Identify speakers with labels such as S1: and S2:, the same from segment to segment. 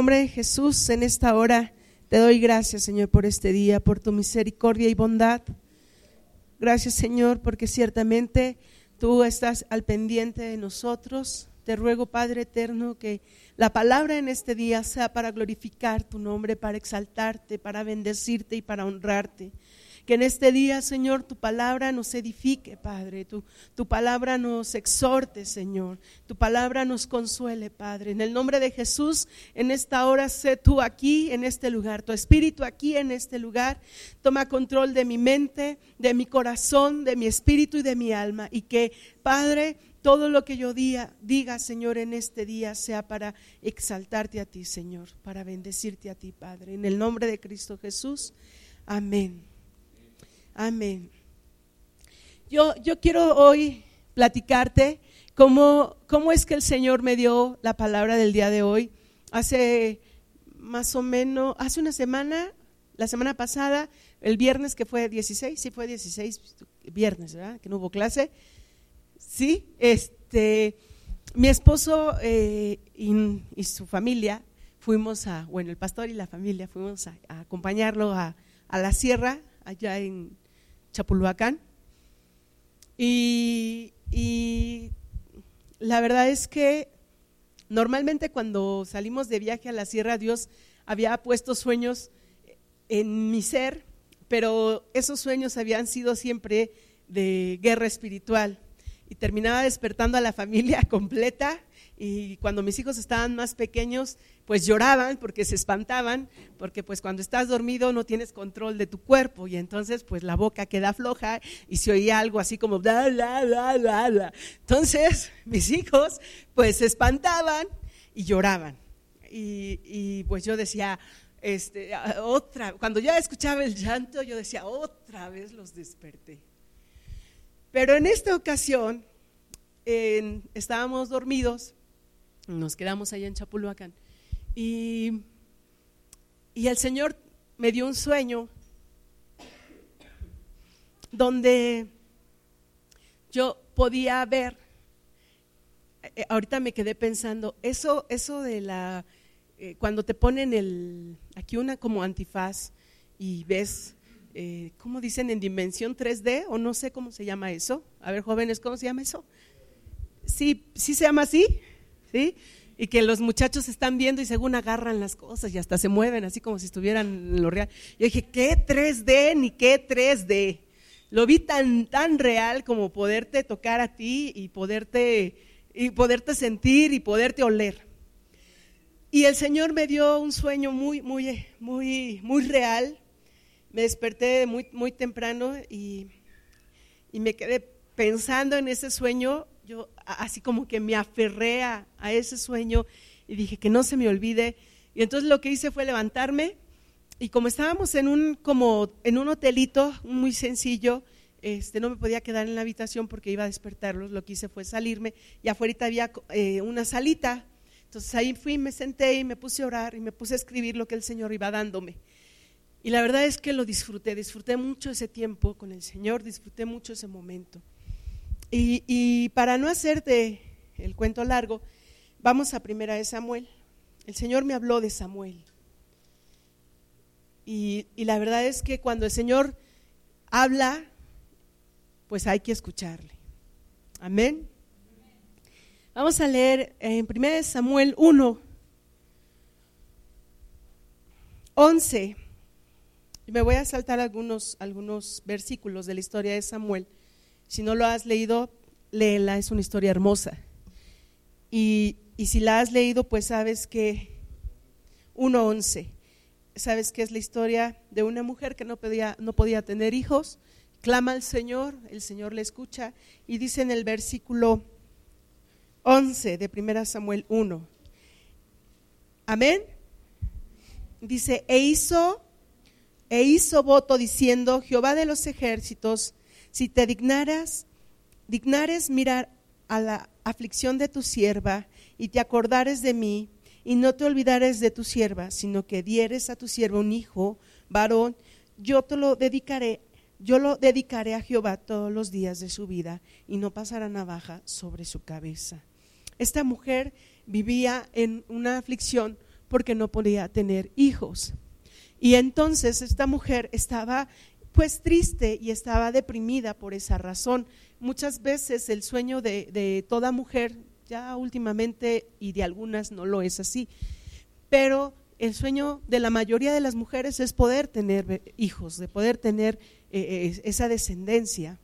S1: nombre de Jesús, en esta hora te doy gracias, Señor, por este día, por tu misericordia y bondad. Gracias, Señor, porque ciertamente tú estás al pendiente de nosotros. Te ruego, Padre eterno, que la palabra en este día sea para glorificar tu nombre, para exaltarte, para bendecirte y para honrarte. Que en este día, Señor, tu palabra nos edifique, Padre. Tu, tu palabra nos exhorte, Señor. Tu palabra nos consuele, Padre. En el nombre de Jesús, en esta hora, sé tú aquí, en este lugar. Tu espíritu aquí, en este lugar. Toma control de mi mente, de mi corazón, de mi espíritu y de mi alma. Y que, Padre, todo lo que yo diga, diga, Señor, en este día sea para exaltarte a ti, Señor, para bendecirte a ti, Padre. En el nombre de Cristo Jesús. Amén. Amén. Yo, yo quiero hoy platicarte cómo, cómo es que el Señor me dio la palabra del día de hoy. Hace más o menos, hace una semana, la semana pasada, el viernes que fue 16, sí fue 16 viernes, ¿verdad? Que no hubo clase. Sí, este, mi esposo eh, y, su familia fuimos a, bueno, el pastor y la familia fuimos a, acompañarlo a, a la sierra allá en Chapulhuacán. Y, la verdad es que normalmente cuando salimos de viaje a la sierra, Dios había puesto sueños en mi ser, pero esos sueños habían sido siempre de guerra espiritual. Y terminaba despertando a la familia completa y cuando mis hijos estaban más pequeños, pues lloraban porque se espantaban, porque pues cuando estás dormido no tienes control de tu cuerpo y entonces pues la boca queda floja y se oía algo así como bla, bla, bla, bla, bla. Entonces mis hijos pues se espantaban y lloraban. Y, pues yo decía, este, otra, cuando ya escuchaba el llanto, yo decía, otra vez los desperté. Pero en esta ocasión estábamos dormidos nos quedamos allá en Chapulhuacán. Y, y el Señor me dio un sueño donde yo podía ver, eh, ahorita me quedé pensando, eso, eso de la, eh, cuando te ponen el, aquí una como antifaz y ves, eh, ¿cómo dicen? En dimensión 3D o no sé cómo se llama eso. A ver, jóvenes, ¿cómo se llama eso? Sí, sí se llama así. ¿Sí? Y que los muchachos están viendo y según agarran las cosas y hasta se mueven así como si estuvieran en lo real. Yo dije, ¿qué 3D ni qué 3D? Lo vi tan, tan real como poderte tocar a ti y poderte, y poderte sentir y poderte oler. Y el Señor me dio un sueño muy, muy, muy, muy real. Me desperté muy, muy temprano y, y me quedé pensando en ese sueño yo así como que me aferré a, ese sueño y dije que no se me olvide. Y entonces lo que hice fue levantarme y como estábamos en un, como en un hotelito muy sencillo, este, no me podía quedar en la habitación porque iba a despertarlos, lo que hice fue salirme y afuera había eh, una salita. Entonces ahí fui, me senté y me puse a orar y me puse a escribir lo que el Señor iba dándome. Y la verdad es que lo disfruté, disfruté mucho ese tiempo con el Señor, disfruté mucho ese momento. Y, para no hacerte el cuento largo, vamos a primera de Samuel. El Señor me habló de Samuel. Y, la verdad es que cuando el Señor habla, pues hay que escucharle. Amén. Vamos a leer en primera de Samuel 1, 11. Y me voy a saltar algunos, algunos versículos de la historia de Samuel si no lo has leído, léela, es una historia hermosa. Y, si la has leído, pues sabes que 1.11, sabes que es la historia de una mujer que no podía, no podía tener hijos, clama al Señor, el Señor le escucha y dice en el versículo 11 de 1 Samuel 1, amén, dice, e hizo, e hizo voto diciendo, Jehová de los ejércitos, si te dignaras, dignares mirar a la aflicción de tu sierva y te acordares de mí y no te olvidares de tu sierva, sino que dieres a tu sierva un hijo, varón, yo te lo dedicaré, yo lo dedicaré a Jehová todos los días de su vida y no pasará navaja sobre su cabeza. Esta mujer vivía en una aflicción porque no podía tener hijos. Y entonces esta mujer estaba pues triste y estaba deprimida por esa razón. Muchas veces el sueño de, de toda mujer, ya últimamente y de algunas no lo es así, pero el sueño de la mayoría de las mujeres es poder tener hijos, de poder tener eh, eh, esa descendencia.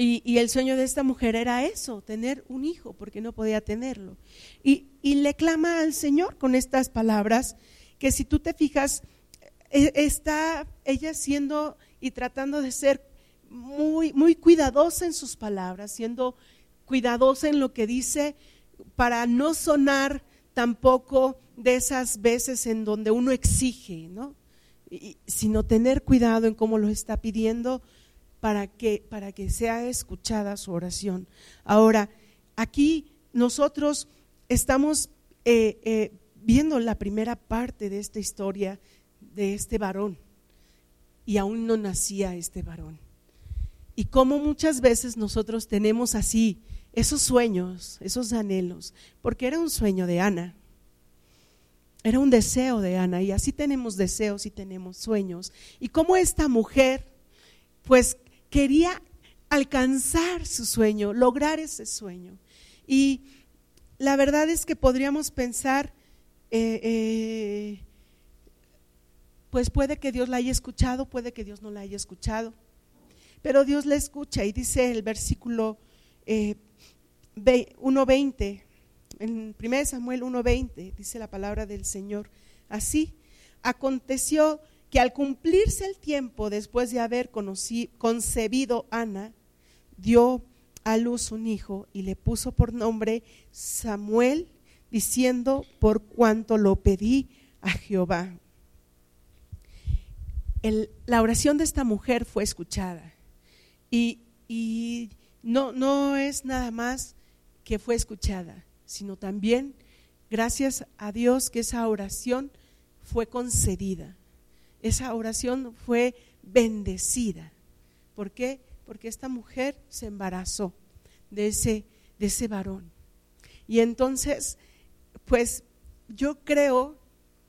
S1: Y, el sueño de esta mujer era eso, tener un hijo, porque no podía tenerlo. Y, y, le clama al Señor con estas palabras, que si tú te fijas, está ella siendo y tratando de ser muy, muy cuidadosa en sus palabras, siendo cuidadosa en lo que dice para no sonar tampoco de esas veces en donde uno exige, ¿no? sino tener cuidado en cómo lo está pidiendo para que, para que sea escuchada su oración. Ahora, aquí nosotros estamos eh, eh, viendo la primera parte de esta historia de este varón y aún no nacía este varón. Y como muchas veces nosotros tenemos así esos sueños, esos anhelos, porque era un sueño de Ana, era un deseo de Ana y así tenemos deseos y tenemos sueños. Y como esta mujer, pues quería alcanzar su sueño, lograr ese sueño. Y la verdad es que podríamos pensar, eh, eh, pues puede que Dios la haya escuchado, puede que Dios no la haya escuchado, pero Dios la escucha y dice el versículo eh, 1.20, en 1 Samuel 1.20 dice la palabra del Señor, así aconteció que al cumplirse el tiempo después de haber concebido Ana, dio a luz un hijo y le puso por nombre Samuel, diciendo, por cuanto lo pedí a Jehová. La oración de esta mujer fue escuchada y, y no, no es nada más que fue escuchada, sino también gracias a Dios que esa oración fue concedida. Esa oración fue bendecida. ¿Por qué? Porque esta mujer se embarazó de ese, de ese varón. Y entonces, pues yo creo,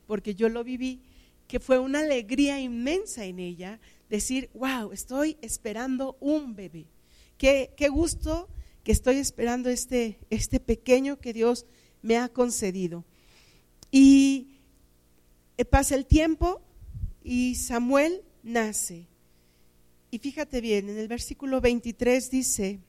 S1: porque yo lo viví, que fue una alegría inmensa en ella decir, wow, estoy esperando un bebé. Qué, qué gusto que estoy esperando este, este pequeño que Dios me ha concedido. Y eh, pasa el tiempo y Samuel nace. Y fíjate bien, en el versículo 23 dice,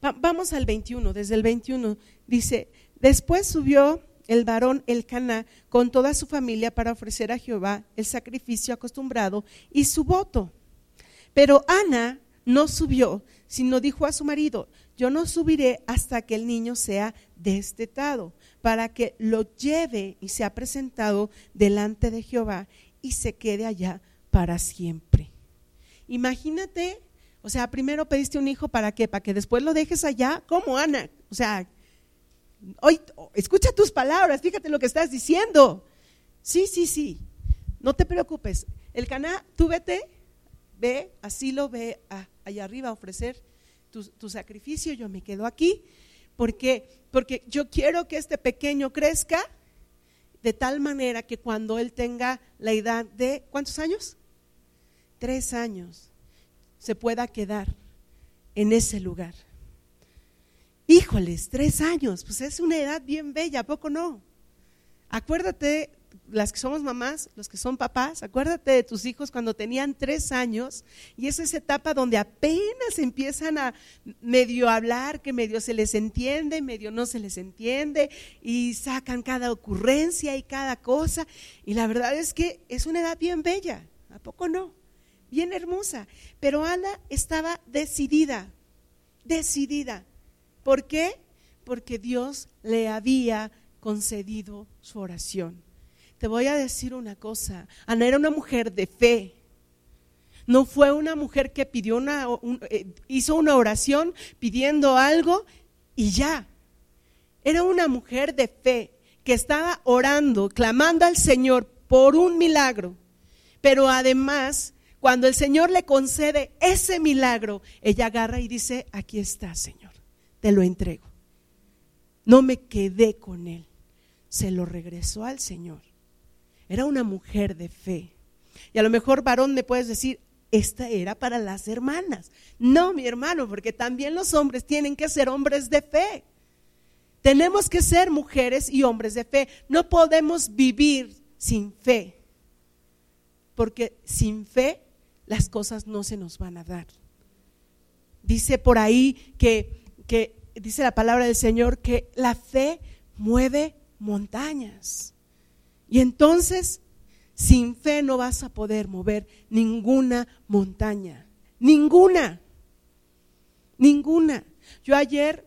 S1: vamos al 21, desde el 21 dice, después subió el varón Elcaná con toda su familia para ofrecer a Jehová el sacrificio acostumbrado y su voto. Pero Ana no subió, sino dijo a su marido, yo no subiré hasta que el niño sea destetado, para que lo lleve y sea presentado delante de Jehová y se quede allá para siempre. Imagínate, o sea, primero pediste un hijo para qué, para que después lo dejes allá, como Ana, o sea, hoy escucha tus palabras, fíjate lo que estás diciendo. Sí, sí, sí. No te preocupes. El caná, tú vete, ve, así lo ve allá arriba a ofrecer tu, sacrificio, yo me quedo aquí, porque, porque yo quiero que este pequeño crezca de tal manera que cuando él tenga la edad de, ¿cuántos años? Tres años, se pueda quedar en ese lugar. Híjoles, tres años, pues es una edad bien bella, ¿a poco no? Acuérdate las que somos mamás, los que son papás, acuérdate de tus hijos cuando tenían tres años y es esa etapa donde apenas empiezan a medio hablar, que medio se les entiende, medio no se les entiende y sacan cada ocurrencia y cada cosa. Y la verdad es que es una edad bien bella, ¿a poco no? Bien hermosa. Pero Ana estaba decidida, decidida. ¿Por qué? Porque Dios le había concedido su oración. Te voy a decir una cosa, Ana era una mujer de fe. No fue una mujer que pidió una, eh, hizo una oración pidiendo algo y ya. Era una mujer de fe que estaba orando, clamando al Señor por un milagro. Pero además, cuando el Señor le concede ese milagro, ella agarra y dice, aquí está, Señor, te lo entrego. No me quedé con él se lo regresó al Señor. Era una mujer de fe. Y a lo mejor, varón, me puedes decir, esta era para las hermanas. No, mi hermano, porque también los hombres tienen que ser hombres de fe. Tenemos que ser mujeres y hombres de fe. No podemos vivir sin fe, porque sin fe las cosas no se nos van a dar. Dice por ahí que, que dice la palabra del Señor que la fe mueve montañas. Y entonces sin fe no vas a poder mover ninguna montaña. Ninguna. Ninguna. Yo ayer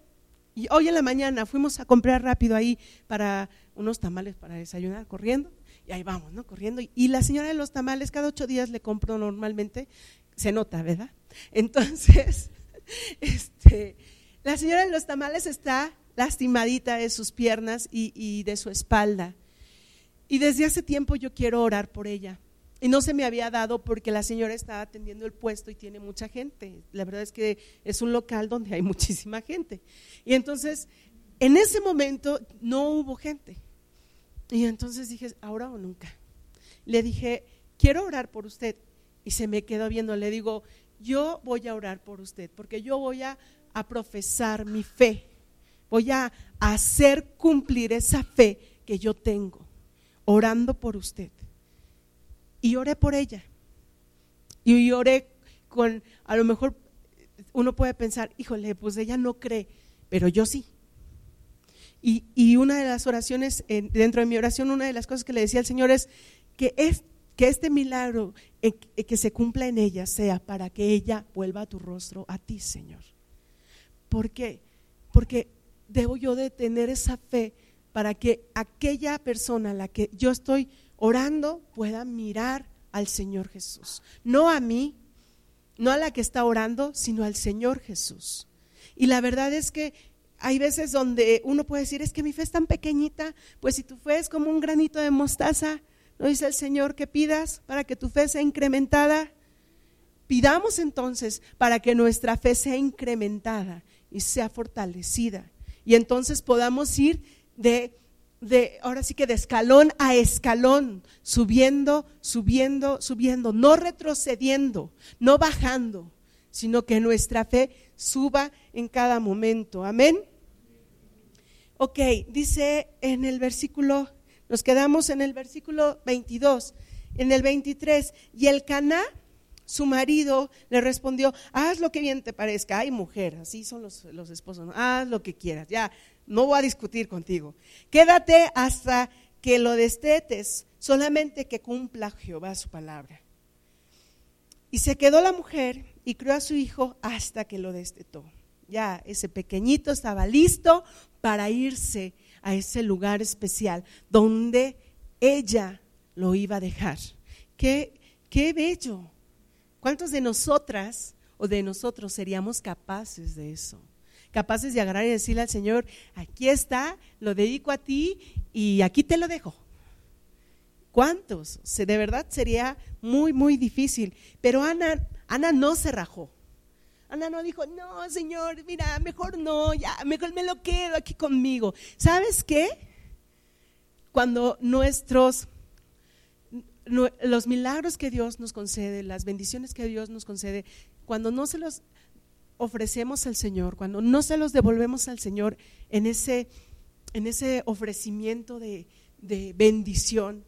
S1: y hoy en la mañana fuimos a comprar rápido ahí para unos tamales para desayunar corriendo. Y ahí vamos, ¿no? Corriendo. Y la señora de los tamales cada ocho días le compro normalmente. Se nota, ¿verdad? Entonces, este, la señora de los tamales está lastimadita de sus piernas y, de su espalda. Y desde hace tiempo yo quiero orar por ella. Y no se me había dado porque la señora estaba atendiendo el puesto y tiene mucha gente. La verdad es que es un local donde hay muchísima gente. Y entonces, en ese momento no hubo gente. Y entonces dije, ahora o nunca. Le dije, quiero orar por usted. Y se me quedó viendo. Le digo, yo voy a orar por usted porque yo voy a, a profesar mi fe. Voy a hacer cumplir esa fe que yo tengo orando por usted. Y oré por ella. Y oré con, a lo mejor uno puede pensar, híjole, pues ella no cree, pero yo sí. Y, una de las oraciones, dentro de mi oración, una de las cosas que le decía al Señor es que, es, que este milagro eh, que se cumpla en ella sea para que ella vuelva a tu rostro a ti, Señor. ¿Por qué? Porque debo yo de tener esa fe para que aquella persona a la que yo estoy orando pueda mirar al Señor Jesús. No a mí, no a la que está orando, sino al Señor Jesús. Y la verdad es que hay veces donde uno puede decir, es que mi fe es tan pequeñita, pues si tu fe es como un granito de mostaza, ¿no dice el Señor que pidas para que tu fe sea incrementada? Pidamos entonces para que nuestra fe sea incrementada y sea fortalecida. Y entonces podamos ir de, ahora sí que de escalón a escalón, subiendo, subiendo, subiendo, no retrocediendo, no bajando, sino que nuestra fe suba en cada momento. Amén. Ok, dice en el versículo, nos quedamos en el versículo 22, en el 23, y el Caná, su marido, le respondió, haz lo que bien te parezca, ay mujer, así son los, los esposos, haz lo que quieras, ya, no voy a discutir contigo. Quédate hasta que lo destetes, solamente que cumpla Jehová su palabra. Y se quedó la mujer y crió a su hijo hasta que lo destetó. Ya ese pequeñito estaba listo para irse a ese lugar especial donde ella lo iba a dejar. Qué, qué bello. ¿Cuántos de nosotras o de nosotros seríamos capaces de eso? capaces de agarrar y decirle al Señor, aquí está, lo dedico a ti y aquí te lo dejo. ¿Cuántos? De verdad sería muy, muy difícil. Pero Ana, Ana no se rajó. Ana no dijo, no, Señor, mira, mejor no, ya, mejor me lo quedo aquí conmigo. ¿Sabes qué? Cuando nuestros, los milagros que Dios nos concede, las bendiciones que Dios nos concede, cuando no se los ofrecemos al Señor, cuando no se los devolvemos al Señor en ese, en ese ofrecimiento de, de bendición,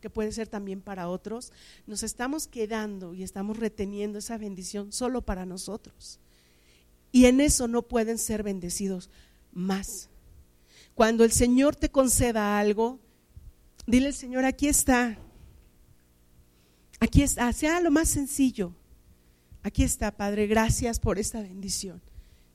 S1: que puede ser también para otros, nos estamos quedando y estamos reteniendo esa bendición solo para nosotros. Y en eso no pueden ser bendecidos más. Cuando el Señor te conceda algo, dile al Señor, aquí está, aquí está, sea lo más sencillo. Aquí está, Padre, gracias por esta bendición.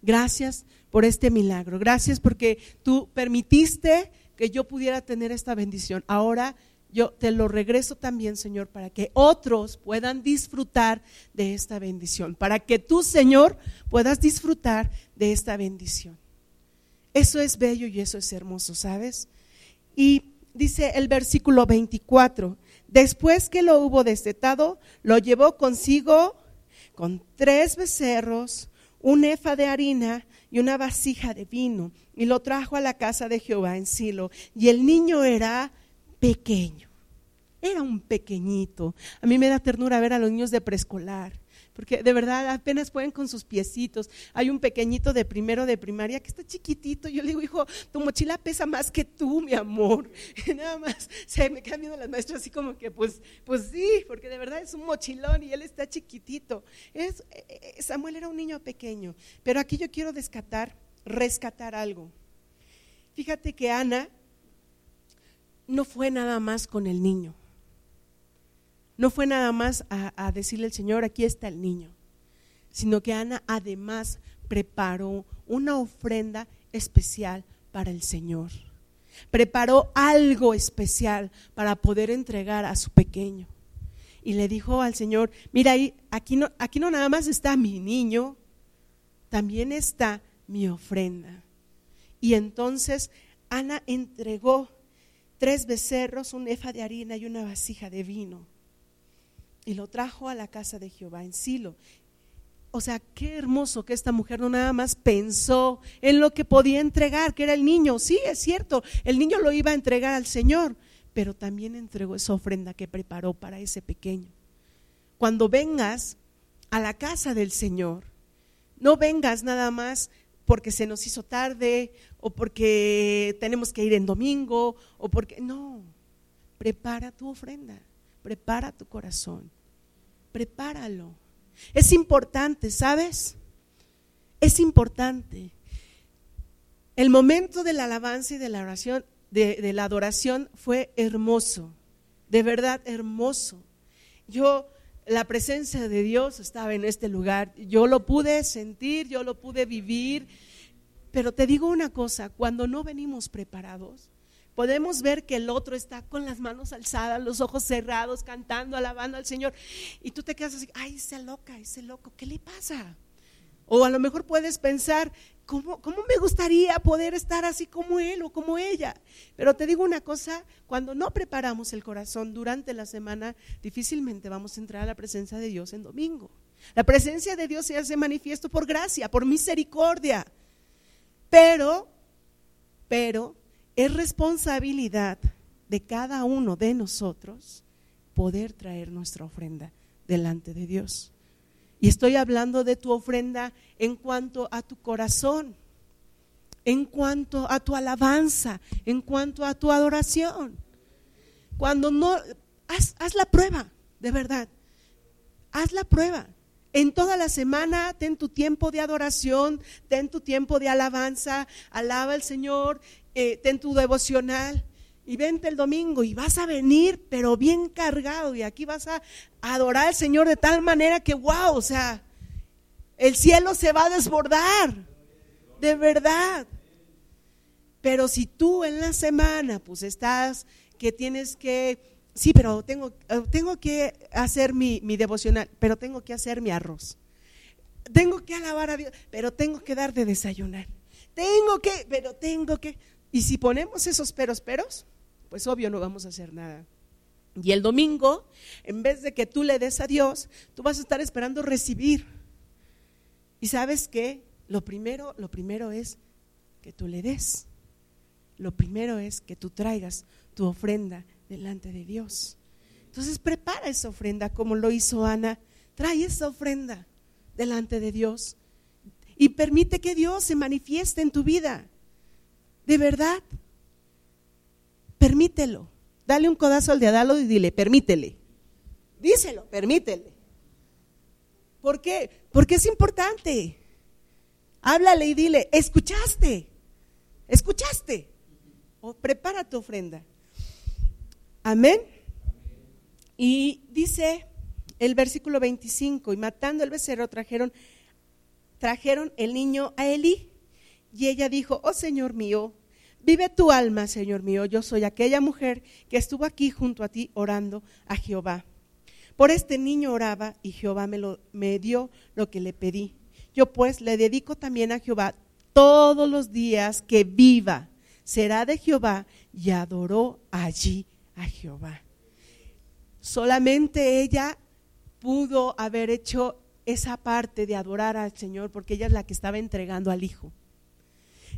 S1: Gracias por este milagro. Gracias porque tú permitiste que yo pudiera tener esta bendición. Ahora yo te lo regreso también, Señor, para que otros puedan disfrutar de esta bendición. Para que tú, Señor, puedas disfrutar de esta bendición. Eso es bello y eso es hermoso, ¿sabes? Y dice el versículo 24, después que lo hubo destetado, lo llevó consigo con tres becerros, un efa de harina y una vasija de vino y lo trajo a la casa de Jehová en Silo. Y el niño era pequeño, era un pequeñito. A mí me da ternura ver a los niños de preescolar porque de verdad apenas pueden con sus piecitos. Hay un pequeñito de primero de primaria que está chiquitito. Yo le digo, hijo, tu mochila pesa más que tú, mi amor. Nada más se me viendo las maestras así como que, pues, pues sí, porque de verdad es un mochilón y él está chiquitito. Es, eh, eh, Samuel era un niño pequeño, pero aquí yo quiero descatar, rescatar algo. Fíjate que Ana no fue nada más con el niño. No fue nada más a, decirle al Señor, aquí está el niño, sino que Ana además preparó una ofrenda especial para el Señor. Preparó algo especial para poder entregar a su pequeño. Y le dijo al Señor, mira, aquí no, aquí no nada más está mi niño, también está mi ofrenda. Y entonces Ana entregó tres becerros, un efa de harina y una vasija de vino y lo trajo a la casa de Jehová en Silo. O sea, qué hermoso que esta mujer no nada más pensó en lo que podía entregar, que era el niño. Sí, es cierto, el niño lo iba a entregar al Señor, pero también entregó esa ofrenda que preparó para ese pequeño. Cuando vengas a la casa del Señor, no vengas nada más porque se nos hizo tarde o porque tenemos que ir en domingo o porque no, prepara tu ofrenda prepara tu corazón, prepáralo. Es importante, ¿sabes? Es importante. El momento de la alabanza y de la oración, de, la adoración fue hermoso, de verdad hermoso. Yo, la presencia de Dios estaba en este lugar, yo lo pude sentir, yo lo pude vivir, pero te digo una cosa, cuando no venimos preparados, podemos ver que el otro está con las manos alzadas, los ojos cerrados, cantando, alabando al Señor. Y tú te quedas así, ay, esa loca, ese loco, ¿qué le pasa? O a lo mejor puedes pensar, ¿cómo, ¿cómo, me gustaría poder estar así como él o como ella? Pero te digo una cosa, cuando no preparamos el corazón durante la semana, difícilmente vamos a entrar a la presencia de Dios en domingo. La presencia de Dios se hace manifiesto por gracia, por misericordia. Pero, pero es responsabilidad de cada uno de nosotros poder traer nuestra ofrenda delante de Dios. Y estoy hablando de tu ofrenda en cuanto a tu corazón, en cuanto a tu alabanza, en cuanto a tu adoración. Cuando no, haz, haz la prueba, de verdad, haz la prueba. En toda la semana ten tu tiempo de adoración, ten tu tiempo de alabanza, alaba al Señor eh, ten tu devocional y vente el domingo y vas a venir, pero bien cargado, y aquí vas a adorar al Señor de tal manera que, wow, o sea, el cielo se va a desbordar, de verdad. Pero si tú en la semana, pues estás, que tienes que, sí, pero tengo, eh, tengo que hacer mi, mi devocional, pero tengo que hacer mi arroz. Tengo que alabar a Dios, pero tengo que dar de desayunar. Tengo que, pero tengo que. Y si ponemos esos peros, peros, pues obvio no vamos a hacer nada. Y el domingo, en vez de que tú le des a Dios, tú vas a estar esperando recibir. Y sabes qué? Lo primero, lo primero es que tú le des. Lo primero es que tú traigas tu ofrenda delante de Dios. Entonces prepara esa ofrenda como lo hizo Ana. Trae esa ofrenda delante de Dios y permite que Dios se manifieste en tu vida. De verdad. Permítelo. Dale un codazo al de Adalo y dile, permítele. Díselo, permítele. ¿Por qué? Porque es importante. Háblale y dile, escuchaste, escuchaste. O prepara tu ofrenda. Amén. Y dice el versículo 25, y matando el becerro trajeron, trajeron el niño a Eli y ella dijo, oh Señor mío, vive tu alma, Señor mío, yo soy aquella mujer que estuvo aquí junto a ti orando a Jehová. Por este niño oraba y Jehová me, lo, me dio lo que le pedí. Yo pues le dedico también a Jehová todos los días que viva. Será de Jehová y adoró allí a Jehová. Solamente ella pudo haber hecho esa parte de adorar al Señor porque ella es la que estaba entregando al hijo.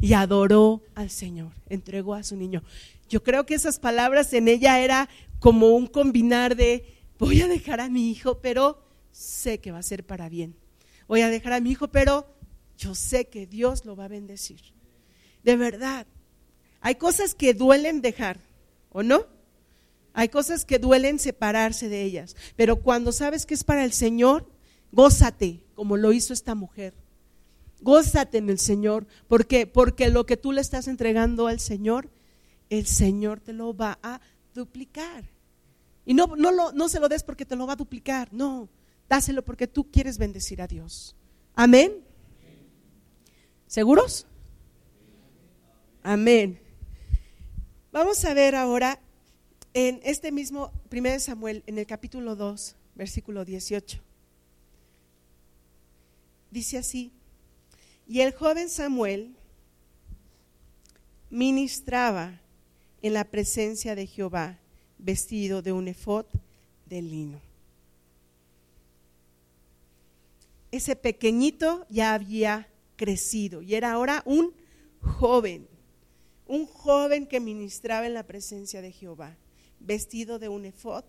S1: Y adoró al Señor, entregó a su niño. Yo creo que esas palabras en ella era como un combinar de voy a dejar a mi hijo, pero sé que va a ser para bien. Voy a dejar a mi hijo, pero yo sé que Dios lo va a bendecir. De verdad, hay cosas que duelen dejar, ¿o no? Hay cosas que duelen separarse de ellas, pero cuando sabes que es para el Señor, gózate, como lo hizo esta mujer. Gózate en el Señor, ¿por qué? Porque lo que tú le estás entregando al Señor, el Señor te lo va a duplicar. Y no, no, lo, no se lo des porque te lo va a duplicar, no, dáselo porque tú quieres bendecir a Dios. Amén. ¿Seguros? Amén. Vamos a ver ahora en este mismo 1 Samuel, en el capítulo 2, versículo 18. Dice así, y el joven Samuel ministraba en la presencia de Jehová, vestido de un efod de lino. Ese pequeñito ya había crecido y era ahora un joven, un joven que ministraba en la presencia de Jehová vestido de un efod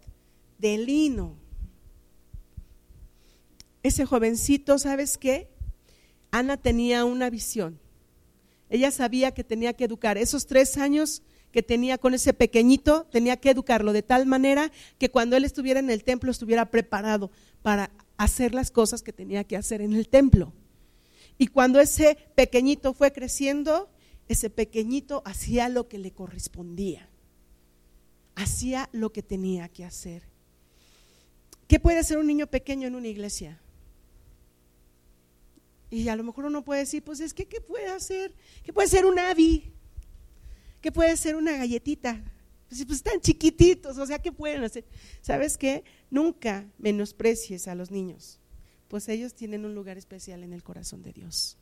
S1: de lino. Ese jovencito, ¿sabes qué? Ana tenía una visión. Ella sabía que tenía que educar. Esos tres años que tenía con ese pequeñito, tenía que educarlo de tal manera que cuando él estuviera en el templo estuviera preparado para hacer las cosas que tenía que hacer en el templo. Y cuando ese pequeñito fue creciendo, ese pequeñito hacía lo que le correspondía hacía lo que tenía que hacer. ¿Qué puede hacer un niño pequeño en una iglesia? Y a lo mejor uno puede decir, pues es que, ¿qué puede hacer? ¿Qué puede ser un avi? ¿Qué puede ser una galletita? Pues, pues están chiquititos, o sea, ¿qué pueden hacer? ¿Sabes qué? Nunca menosprecies a los niños, pues ellos tienen un lugar especial en el corazón de Dios.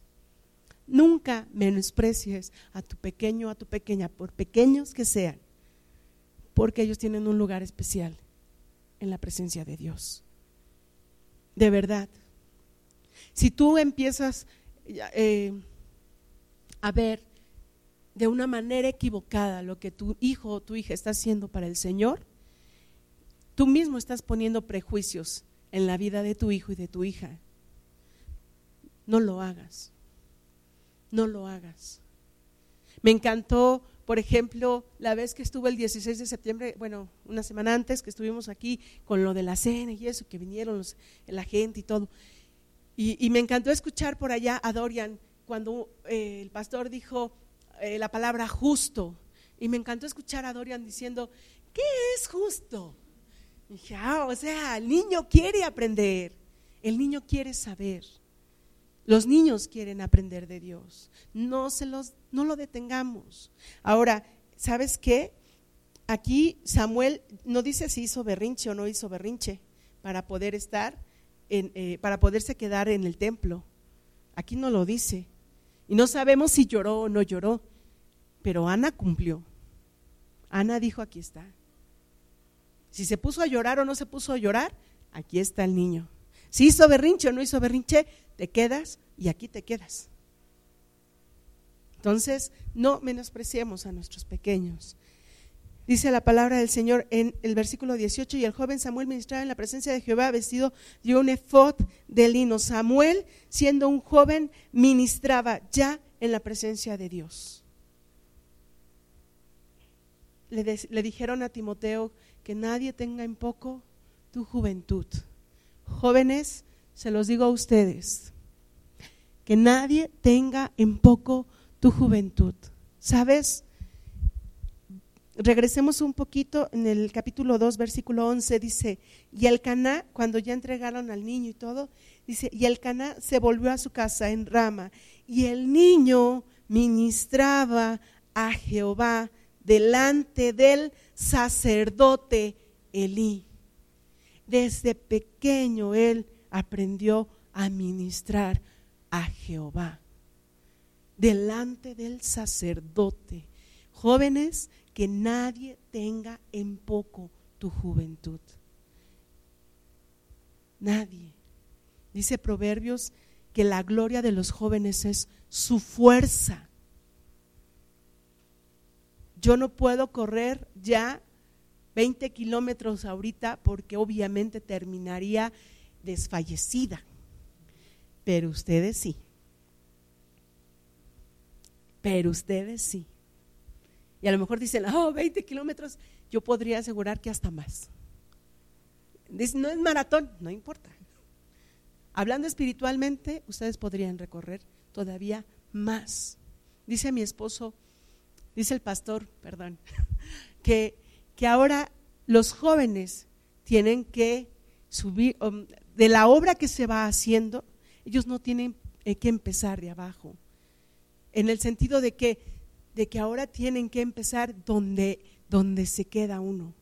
S1: Nunca menosprecies a tu pequeño, a tu pequeña, por pequeños que sean porque ellos tienen un lugar especial en la presencia de Dios. De verdad. Si tú empiezas eh, a ver de una manera equivocada lo que tu hijo o tu hija está haciendo para el Señor, tú mismo estás poniendo prejuicios en la vida de tu hijo y de tu hija. No lo hagas. No lo hagas. Me encantó por ejemplo, la vez que estuve el 16 de septiembre, bueno, una semana antes que estuvimos aquí con lo de la cena y eso, que vinieron la gente y todo. Y, me encantó escuchar por allá a Dorian cuando eh, el pastor dijo eh, la palabra justo. Y me encantó escuchar a Dorian diciendo, ¿qué es justo? Y dije, ah, o sea, el niño quiere aprender, el niño quiere saber. Los niños quieren aprender de Dios. No se los no lo detengamos. Ahora, ¿sabes qué? Aquí Samuel no dice si hizo berrinche o no hizo berrinche para poder estar eh, para poderse quedar en el templo. Aquí no lo dice. Y no sabemos si lloró o no lloró, pero Ana cumplió. Ana dijo, aquí está. Si se puso a llorar o no se puso a llorar, aquí está el niño. Si hizo berrinche o no hizo berrinche, te quedas y aquí te quedas. Entonces, no menospreciemos a nuestros pequeños. Dice la palabra del Señor en el versículo 18, y el joven Samuel ministraba en la presencia de Jehová vestido de un efod de lino. Samuel, siendo un joven, ministraba ya en la presencia de Dios. Le, le dijeron a Timoteo que nadie tenga en poco tu juventud. Jóvenes, se los digo a ustedes, que nadie tenga en poco tu juventud. ¿Sabes? Regresemos un poquito en el capítulo 2, versículo 11, dice, y el Caná, cuando ya entregaron al niño y todo, dice, y el Caná se volvió a su casa en Rama, y el niño ministraba a Jehová delante del sacerdote Elí. Desde pequeño él aprendió a ministrar a Jehová delante del sacerdote. Jóvenes, que nadie tenga en poco tu juventud. Nadie. Dice Proverbios que la gloria de los jóvenes es su fuerza. Yo no puedo correr ya 20 kilómetros ahorita porque obviamente terminaría desfallecida, pero ustedes sí. Pero ustedes sí. Y a lo mejor dicen, oh, 20 kilómetros, yo podría asegurar que hasta más. no es maratón, no importa. Hablando espiritualmente, ustedes podrían recorrer todavía más. Dice mi esposo, dice el pastor, perdón, que, que ahora los jóvenes tienen que subir, um, de la obra que se va haciendo, ellos no tienen eh, que empezar de abajo. En el sentido de que, de que ahora tienen que empezar donde, donde se queda uno.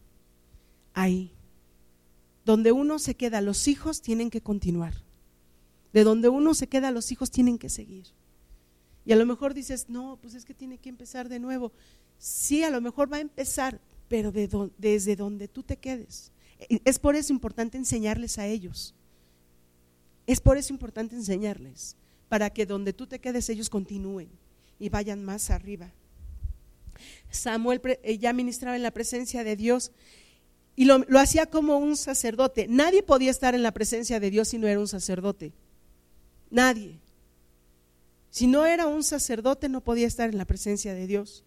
S1: Ahí. Donde uno se queda, los hijos tienen que continuar. De donde uno se queda, los hijos tienen que seguir. Y a lo mejor dices, no, pues es que tiene que empezar de nuevo. Sí, a lo mejor va a empezar, pero desde donde tú te quedes. E, es por eso importante enseñarles a ellos. Es por eso importante enseñarles, para que donde tú te quedes ellos continúen y vayan más arriba. Samuel eh, ya ministraba en la presencia de Dios y lo, lo hacía como un sacerdote. Nadie podía estar en la presencia de Dios si no era un sacerdote. Nadie. Si no era un sacerdote, no podía estar en la presencia de Dios.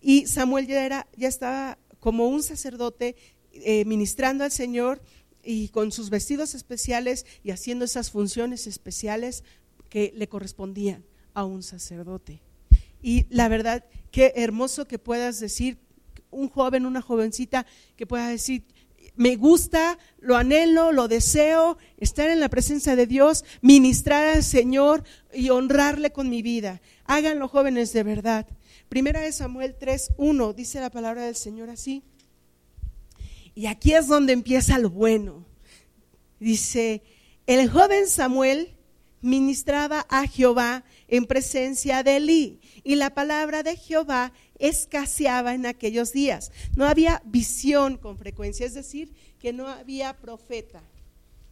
S1: Y Samuel ya, era, ya estaba como un sacerdote eh, ministrando al Señor y con sus vestidos especiales y haciendo esas funciones especiales que le correspondían a un sacerdote. Y la verdad, qué hermoso que puedas decir, un joven, una jovencita, que pueda decir, me gusta, lo anhelo, lo deseo, estar en la presencia de Dios, ministrar al Señor y honrarle con mi vida. Háganlo jóvenes de verdad. Primera de Samuel 3:1 dice la palabra del Señor así. Y aquí es donde empieza lo bueno. Dice, el joven Samuel ministraba a Jehová en presencia de Elí y la palabra de Jehová escaseaba en aquellos días. No había visión con frecuencia, es decir, que no había profeta.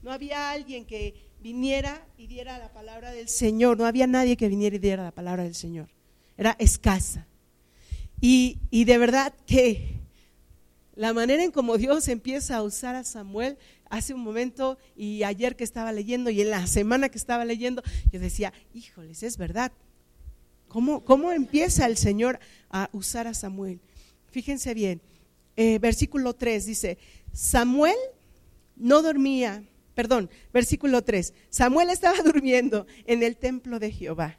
S1: No había alguien que viniera y diera la palabra del Señor. No había nadie que viniera y diera la palabra del Señor. Era escasa. Y, y de verdad que la manera en como Dios empieza a usar a Samuel hace un momento y ayer que estaba leyendo y en la semana que estaba leyendo, yo decía, híjoles, es verdad. ¿Cómo, cómo empieza el Señor a usar a Samuel? Fíjense bien, eh, versículo 3 dice, Samuel no dormía, perdón, versículo 3, Samuel estaba durmiendo en el templo de Jehová,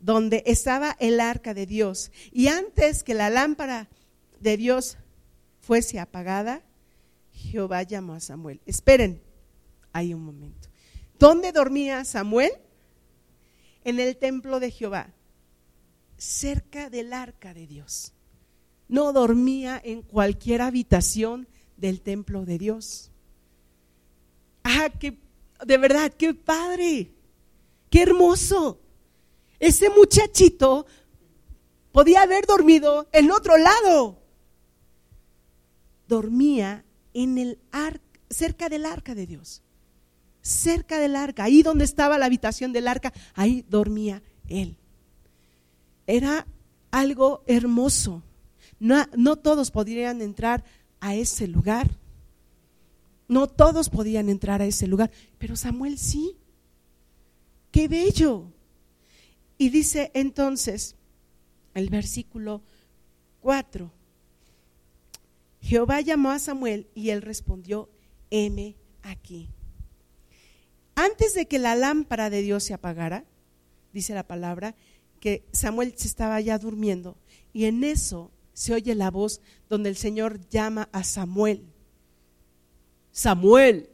S1: donde estaba el arca de Dios. Y antes que la lámpara de Dios fuese apagada, Jehová llamó a Samuel. Esperen, hay un momento. ¿Dónde dormía Samuel? En el templo de Jehová, cerca del arca de Dios. No dormía en cualquier habitación del templo de Dios. Ah, que de verdad, qué padre, qué hermoso. Ese muchachito podía haber dormido en otro lado. Dormía en el arca, cerca del arca de Dios. Cerca del arca, ahí donde estaba la habitación del arca, ahí dormía él. Era algo hermoso. No, no todos podrían entrar a ese lugar. No todos podían entrar a ese lugar, pero Samuel sí. Qué bello. Y dice entonces el versículo 4, Jehová llamó a Samuel y él respondió, heme aquí. Antes de que la lámpara de Dios se apagara, dice la palabra, que Samuel se estaba ya durmiendo y en eso se oye la voz donde el Señor llama a Samuel. Samuel.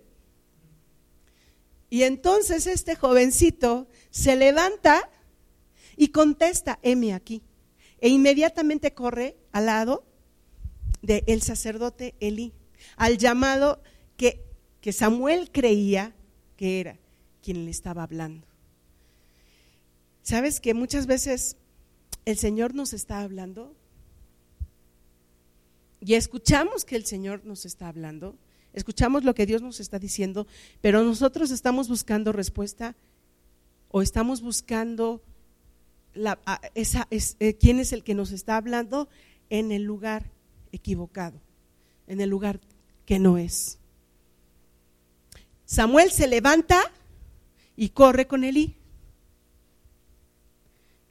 S1: Y entonces este jovencito se levanta y contesta, heme aquí. E inmediatamente corre al lado del sacerdote Elí, al llamado que, que Samuel creía que era quien le estaba hablando. ¿Sabes que muchas veces el Señor nos está hablando y escuchamos que el Señor nos está hablando, escuchamos lo que Dios nos está diciendo, pero nosotros estamos buscando respuesta o estamos buscando la, esa, es, eh, quién es el que nos está hablando en el lugar equivocado, en el lugar que no es. Samuel se levanta y corre con Elí.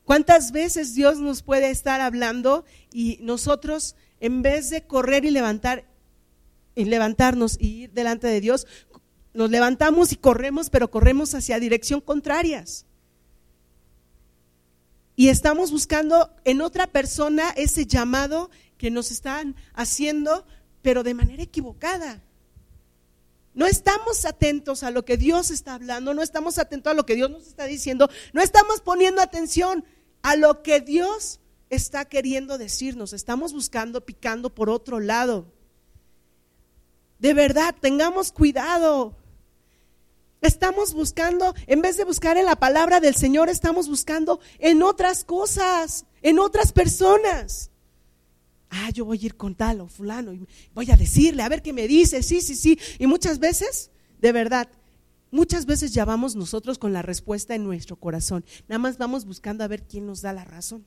S1: ¿Cuántas veces Dios nos puede estar hablando y nosotros en vez de correr y levantar y levantarnos y ir delante de Dios, nos levantamos y corremos, pero corremos hacia dirección contrarias? Y estamos buscando en otra persona ese llamado que nos están haciendo, pero de manera equivocada. No estamos atentos a lo que Dios está hablando, no estamos atentos a lo que Dios nos está diciendo, no estamos poniendo atención a lo que Dios está queriendo decirnos. Estamos buscando, picando por otro lado. De verdad, tengamos cuidado. Estamos buscando, en vez de buscar en la palabra del Señor, estamos buscando en otras cosas, en otras personas. Ah, yo voy a ir con tal o fulano y voy a decirle, a ver qué me dice, sí, sí, sí. Y muchas veces, de verdad, muchas veces ya vamos nosotros con la respuesta en nuestro corazón. Nada más vamos buscando a ver quién nos da la razón.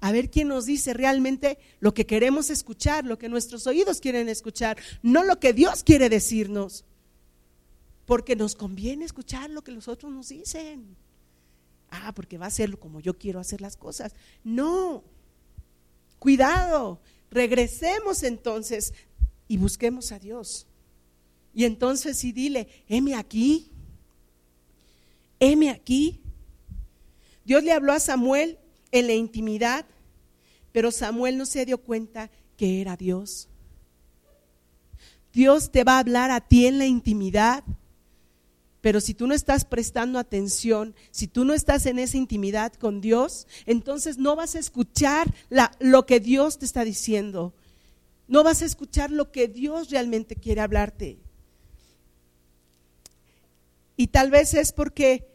S1: A ver quién nos dice realmente lo que queremos escuchar, lo que nuestros oídos quieren escuchar, no lo que Dios quiere decirnos. Porque nos conviene escuchar lo que los otros nos dicen. Ah, porque va a ser como yo quiero hacer las cosas. No, Cuidado, regresemos entonces y busquemos a Dios. Y entonces sí dile, heme aquí, heme aquí. Dios le habló a Samuel en la intimidad, pero Samuel no se dio cuenta que era Dios. Dios te va a hablar a ti en la intimidad pero si tú no estás prestando atención, si tú no estás en esa intimidad con Dios, entonces no vas a escuchar lo que Dios te está diciendo. No vas a escuchar lo que Dios realmente quiere hablarte. Y tal vez es porque,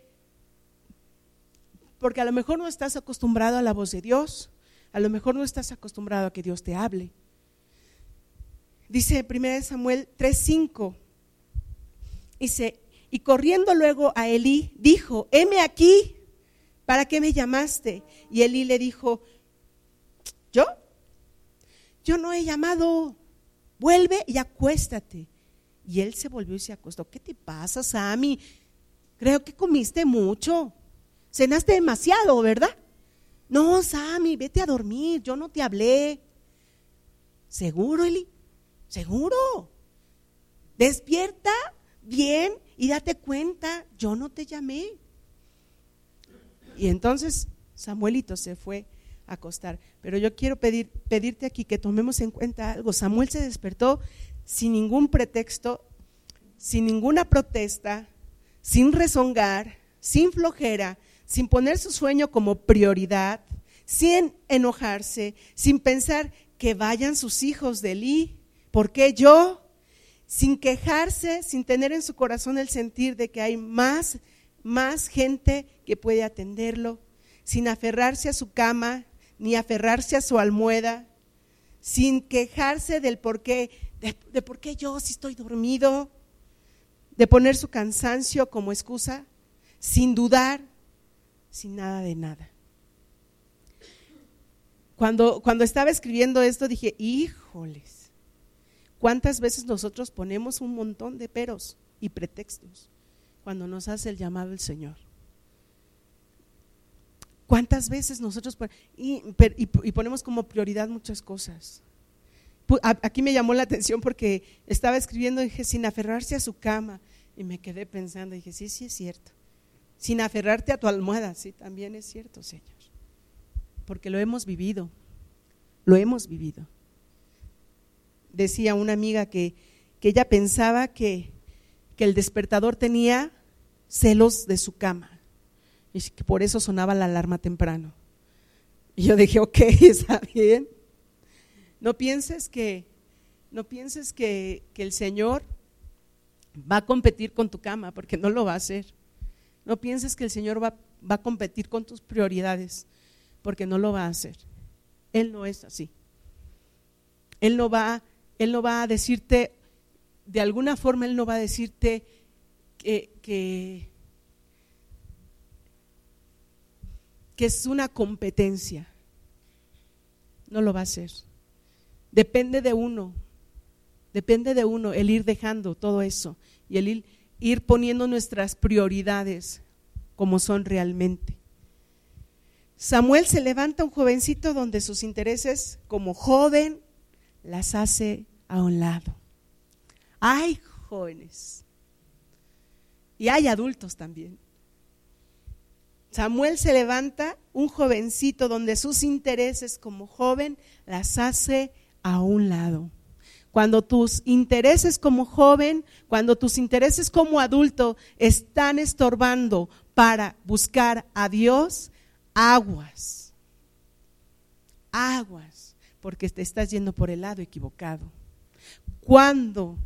S1: porque a lo mejor no estás acostumbrado a la voz de Dios, a lo mejor no estás acostumbrado a que Dios te hable. Dice 1 Samuel 3:5, dice, y corriendo luego a Elí, dijo, heme aquí, ¿para qué me llamaste? Y Elí le dijo, ¿yo? Yo no he llamado, vuelve y acuéstate. Y él se volvió y se acostó. ¿Qué te pasa, Sammy? Creo que comiste mucho. Cenaste demasiado, ¿verdad? No, Sammy, vete a dormir, yo no te hablé. ¿Seguro, Eli? ¿Seguro? Despierta bien y date cuenta, yo no te llamé. Y entonces Samuelito se fue a acostar. Pero yo quiero pedir, pedirte aquí que tomemos en cuenta algo. Samuel se despertó sin ningún pretexto, sin ninguna protesta, sin rezongar, sin flojera, sin poner su sueño como prioridad, sin enojarse, sin pensar que vayan sus hijos de Elí. ¿Por qué yo? Sin quejarse, sin tener en su corazón el sentir de que hay más, más gente que puede atenderlo, sin aferrarse a su cama, ni aferrarse a su almohada, sin quejarse del por qué, de, por qué yo si estoy dormido, de poner su cansancio como excusa, sin dudar, sin nada de nada. Cuando, cuando estaba escribiendo esto dije, híjoles, ¿Cuántas veces nosotros ponemos un montón de peros y pretextos cuando nos hace el llamado el Señor? ¿Cuántas veces nosotros y, ponemos como prioridad muchas cosas? Aquí me llamó la atención porque estaba escribiendo y dije, sin aferrarse a su cama. Y me quedé pensando, y dije, sí, sí es cierto. Sin aferrarte a tu almohada, sí, también es cierto, Señor. Porque lo hemos vivido, lo hemos vivido decía una amiga que, ella pensaba que, el despertador tenía celos de su cama y que por eso sonaba la alarma temprano. Y yo dije, ok, está bien. No pienses que, no pienses que, que el Señor va a competir con tu cama, porque no lo va a hacer. No pienses que el Señor va, va a competir con tus prioridades, porque no lo va a hacer. Él no es así. Él no va él no va a decirte, de alguna forma Él no va a decirte que, que, es una competencia. No lo va a hacer. Depende de uno, depende de uno el ir dejando todo eso y el ir poniendo nuestras prioridades como son realmente. Samuel se levanta un jovencito donde sus intereses como joven las hace a un lado. Hay jóvenes y hay adultos también. Samuel se levanta un jovencito donde sus intereses como joven las hace a un lado. Cuando tus intereses como joven, cuando tus intereses como adulto están estorbando para buscar a Dios, aguas, aguas, porque te estás yendo por el lado equivocado. Cuando,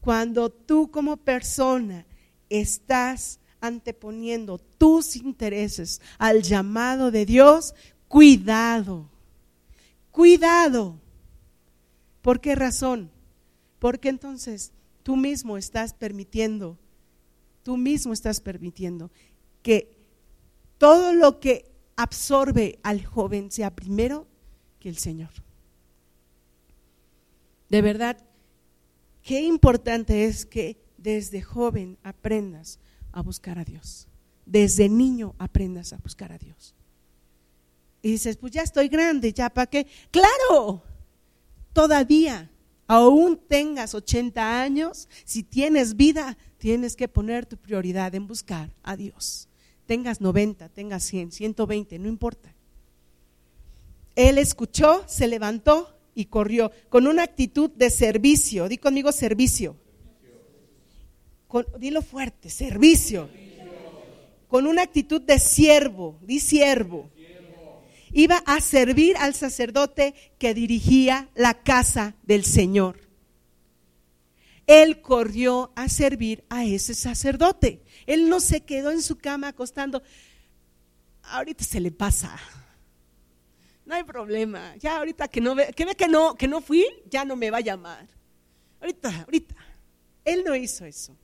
S1: cuando tú como persona estás anteponiendo tus intereses al llamado de Dios, cuidado, cuidado. ¿Por qué razón? Porque entonces tú mismo estás permitiendo, tú mismo estás permitiendo que todo lo que absorbe al joven sea primero que el Señor. De verdad, qué importante es que desde joven aprendas a buscar a Dios. Desde niño aprendas a buscar a Dios. Y dices, pues ya estoy grande, ya para qué. Claro, todavía, aún tengas 80 años, si tienes vida, tienes que poner tu prioridad en buscar a Dios tengas 90, tengas 100, 120, no importa. Él escuchó, se levantó y corrió con una actitud de servicio. Di conmigo servicio. dilo fuerte, servicio. Con una actitud de siervo, di siervo. Iba a servir al sacerdote que dirigía la casa del Señor. Él corrió a servir a ese sacerdote. Él no se quedó en su cama acostando. Ahorita se le pasa. No hay problema. Ya ahorita que no ve, que ve que no, que no fui, ya no me va a llamar. Ahorita, ahorita. Él no hizo eso.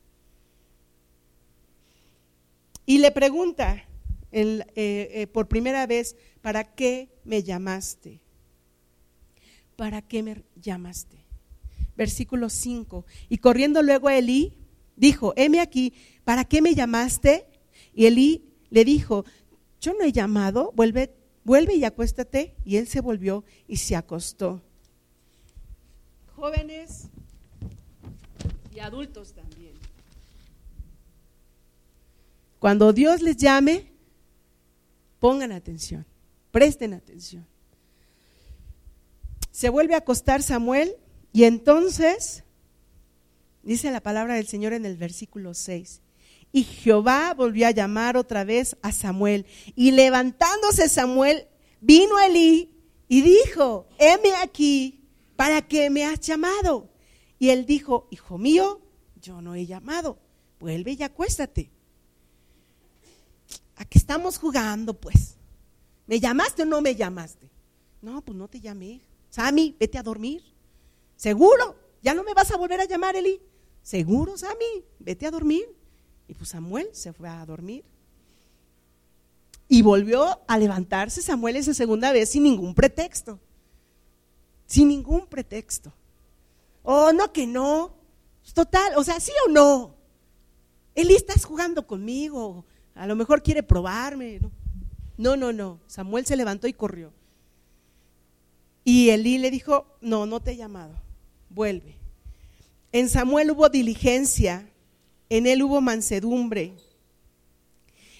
S1: Y le pregunta eh, eh, por primera vez, ¿para qué me llamaste? ¿Para qué me llamaste? Versículo 5. Y corriendo luego a Elí, dijo, heme aquí, ¿para qué me llamaste? Y Elí le dijo, yo no he llamado, vuelve, vuelve y acuéstate. Y él se volvió y se acostó. Jóvenes y adultos también. Cuando Dios les llame, pongan atención, presten atención. Se vuelve a acostar Samuel y entonces, dice la palabra del Señor en el versículo 6, y Jehová volvió a llamar otra vez a Samuel. Y levantándose Samuel, vino Elí y dijo, heme aquí, ¿para qué me has llamado? Y él dijo, hijo mío, yo no he llamado, vuelve y acuéstate. ¿A qué estamos jugando, pues? ¿Me llamaste o no me llamaste? No, pues no te llamé. Sammy, vete a dormir. ¿Seguro? ¿Ya no me vas a volver a llamar, Eli? ¿Seguro, Sammy? Vete a dormir. Y pues Samuel se fue a dormir. Y volvió a levantarse Samuel esa segunda vez sin ningún pretexto. Sin ningún pretexto. Oh, no que no. Total, o sea, sí o no. Eli, estás jugando conmigo. A lo mejor quiere probarme. No, no, no. Samuel se levantó y corrió. Y Elí le dijo, no, no te he llamado vuelve. En Samuel hubo diligencia, en él hubo mansedumbre.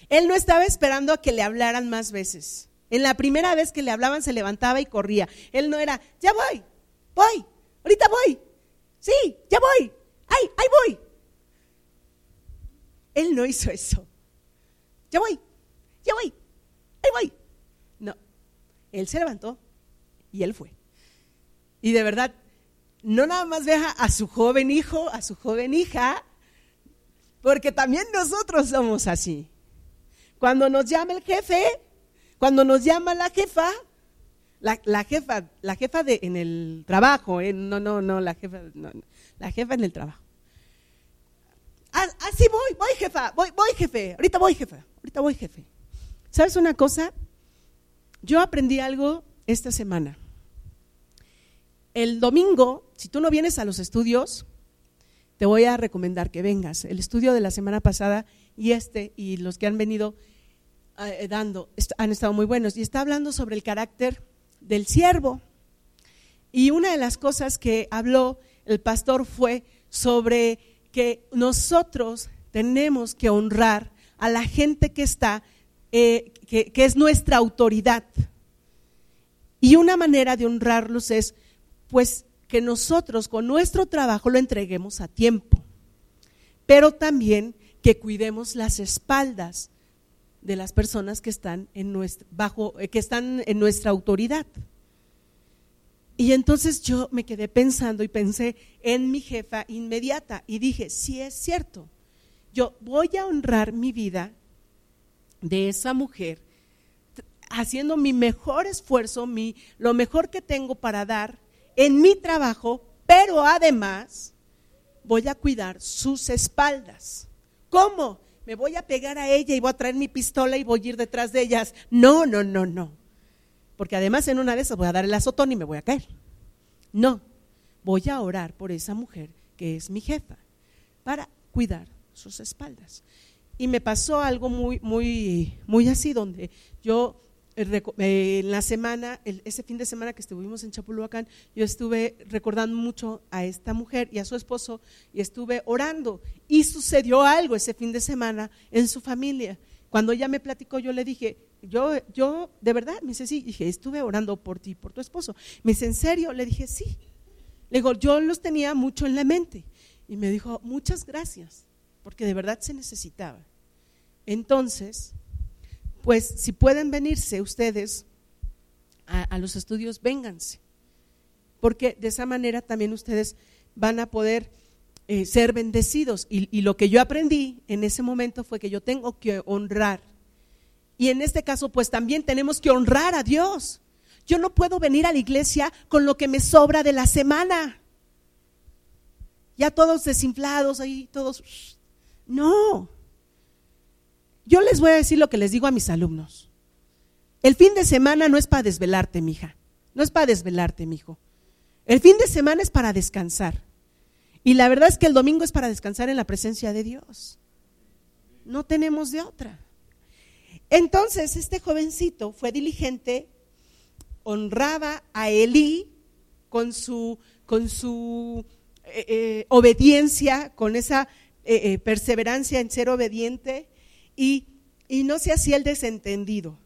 S1: Él no estaba esperando a que le hablaran más veces. En la primera vez que le hablaban se levantaba y corría. Él no era, ya voy, voy, ahorita voy, sí, ya voy, ay, ahí voy. Él no hizo eso. Ya voy, ya voy, ahí voy. No, él se levantó y él fue. Y de verdad, no nada más deja a su joven hijo, a su joven hija, porque también nosotros somos así. Cuando nos llama el jefe, cuando nos llama la jefa, la, jefa, la jefa de, en el trabajo, eh, no, no, no, la jefa, la jefa en el trabajo. así voy, voy jefa, voy, voy jefe, ahorita voy jefe, ahorita voy jefe. ¿Sabes una cosa? Yo aprendí algo esta semana. El domingo, si tú no vienes a los estudios, te voy a recomendar que vengas. El estudio de la semana pasada y este y los que han venido eh, dando han estado muy buenos. Y está hablando sobre el carácter del siervo. Y una de las cosas que habló el pastor fue sobre que nosotros tenemos que honrar a la gente que está, eh, que, que es nuestra autoridad. Y una manera de honrarlos es, pues, que nosotros con nuestro trabajo lo entreguemos a tiempo, pero también que cuidemos las espaldas de las personas que están en nuestra, bajo, eh, que están en nuestra autoridad. Y entonces yo me quedé pensando y pensé en mi jefa inmediata y dije, sí es cierto, yo voy a honrar mi vida de esa mujer haciendo mi mejor esfuerzo, mi, lo mejor que tengo para dar en mi trabajo, pero además voy a cuidar sus espaldas. ¿Cómo? Me voy a pegar a ella y voy a traer mi pistola y voy a ir detrás de ellas. No, no, no, no. Porque además en una de esas voy a dar el azotón y me voy a caer. No, voy a orar por esa mujer que es mi jefa para cuidar sus espaldas. Y me pasó algo muy, muy, muy así, donde yo en la semana, ese fin de semana que estuvimos en Chapulhuacán, yo estuve recordando mucho a esta mujer y a su esposo y estuve orando. Y sucedió algo ese fin de semana en su familia. Cuando ella me platicó, yo le dije, yo, yo, de verdad, me dice, sí, dije, estuve orando por ti, por tu esposo. Me dice, ¿en serio? Le dije, sí. Le digo, yo los tenía mucho en la mente. Y me dijo, muchas gracias, porque de verdad se necesitaba. Entonces, pues si pueden venirse ustedes a, los estudios, vénganse, porque de esa manera también ustedes van a poder eh, ser bendecidos. Y, lo que yo aprendí en ese momento fue que yo tengo que honrar. Y en este caso, pues también tenemos que honrar a Dios. Yo no puedo venir a la iglesia con lo que me sobra de la semana. Ya todos desinflados ahí, todos. No, yo les voy a decir lo que les digo a mis alumnos. El fin de semana no es para desvelarte, mija. No es para desvelarte, mijo. El fin de semana es para descansar. Y la verdad es que el domingo es para descansar en la presencia de Dios. No tenemos de otra. Entonces, este jovencito fue diligente, honraba a Elí con su, con su eh, eh, obediencia, con esa eh, perseverancia en ser obediente y, no se hacía el desentendido.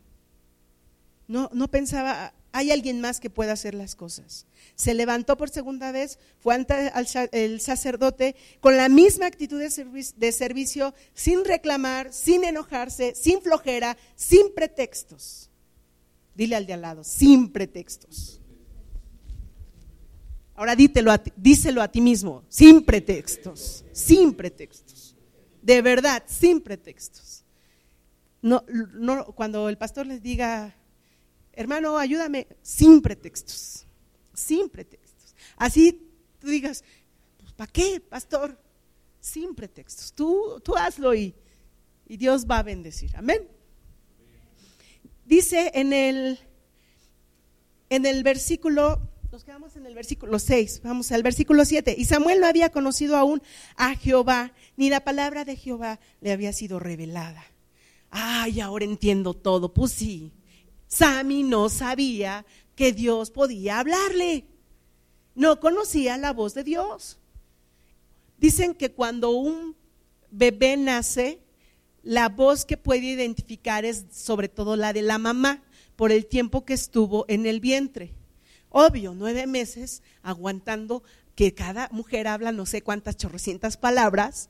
S1: No, no pensaba, hay alguien más que pueda hacer las cosas. Se levantó por segunda vez, fue ante el sacerdote con la misma actitud de, servicio, sin reclamar, sin enojarse, sin flojera, sin pretextos. Dile al de al lado, sin pretextos. Ahora dítelo díselo a ti mismo, sin pretextos, sin pretextos. De verdad, sin pretextos. No, no, cuando el pastor les diga, hermano, ayúdame, sin pretextos, sin pretextos. Así tú digas, pues, ¿para qué, pastor? Sin pretextos. Tú, tú hazlo y, Dios va a bendecir. Amén. Dice en el, en el versículo, nos quedamos en el versículo 6, vamos al versículo 7. Y Samuel no había conocido aún a Jehová, ni la palabra de Jehová le había sido revelada ay, ahora entiendo todo. Pues sí, Sammy no sabía que Dios podía hablarle. No conocía la voz de Dios. Dicen que cuando un bebé nace, la voz que puede identificar es sobre todo la de la mamá por el tiempo que estuvo en el vientre. Obvio, nueve meses aguantando que cada mujer habla no sé cuántas chorrocientas palabras,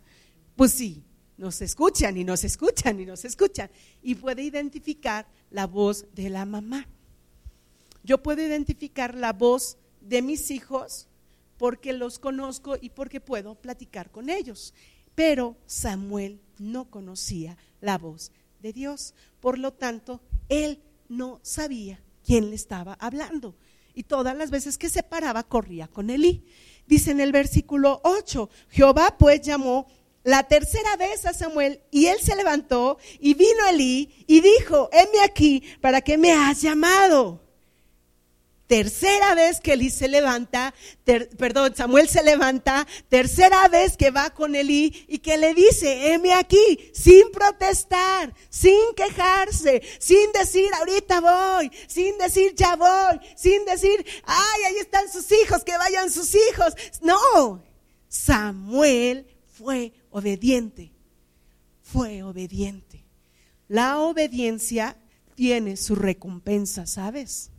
S1: pues sí, nos escuchan y nos escuchan y nos escuchan. Y puede identificar la voz de la mamá. Yo puedo identificar la voz de mis hijos porque los conozco y porque puedo platicar con ellos. Pero Samuel no conocía la voz de Dios. Por lo tanto, él no sabía quién le estaba hablando. Y todas las veces que se paraba, corría con Elí. Dice en el versículo 8, Jehová pues llamó la tercera vez a Samuel y él se levantó y vino Elí y dijo, heme aquí, ¿para qué me has llamado? Tercera vez que Elí se levanta, perdón, Samuel se levanta, tercera vez que va con Elí y que le dice, heme aquí, sin protestar, sin quejarse, sin decir, ahorita voy, sin decir, ya voy, sin decir, ay, ahí están sus hijos, que vayan sus hijos. No, Samuel fue obediente, fue obediente. La obediencia tiene su recompensa, ¿sabes?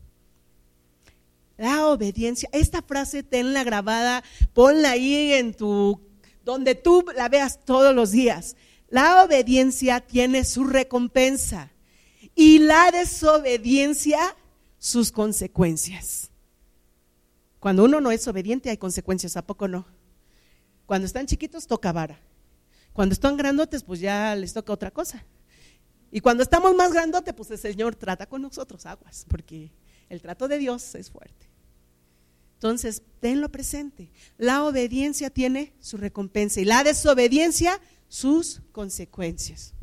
S1: La obediencia, esta frase tenla grabada, ponla ahí en tu, donde tú la veas todos los días. La obediencia tiene su recompensa y la desobediencia sus consecuencias. Cuando uno no es obediente hay consecuencias, ¿a poco no? Cuando están chiquitos toca vara. Cuando están grandotes, pues ya les toca otra cosa. Y cuando estamos más grandotes, pues el Señor trata con nosotros aguas, porque el trato de Dios es fuerte. Entonces, tenlo presente. La obediencia tiene su recompensa y la desobediencia sus consecuencias.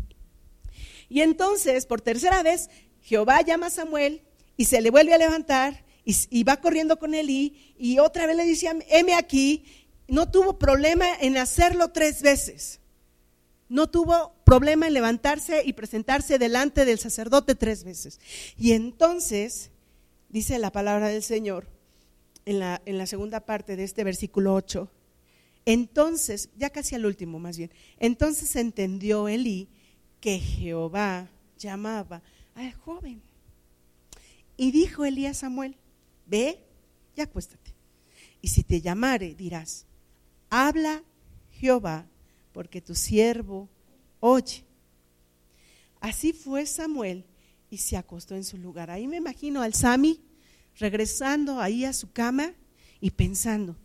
S1: Y entonces, por tercera vez, Jehová llama a Samuel y se le vuelve a levantar y, va corriendo con él y otra vez le dice, heme aquí. No tuvo problema en hacerlo tres veces. No tuvo problema en levantarse y presentarse delante del sacerdote tres veces. Y entonces, dice la palabra del Señor, en la, segunda parte de este versículo 8, entonces, ya casi al último más bien, entonces entendió Elí que Jehová llamaba al joven. Y dijo Elí a Samuel, ve y acuéstate. Y si te llamare, dirás, habla Jehová, porque tu siervo oye. Así fue Samuel y se acostó en su lugar. Ahí me imagino al Sami regresando ahí a su cama y pensando,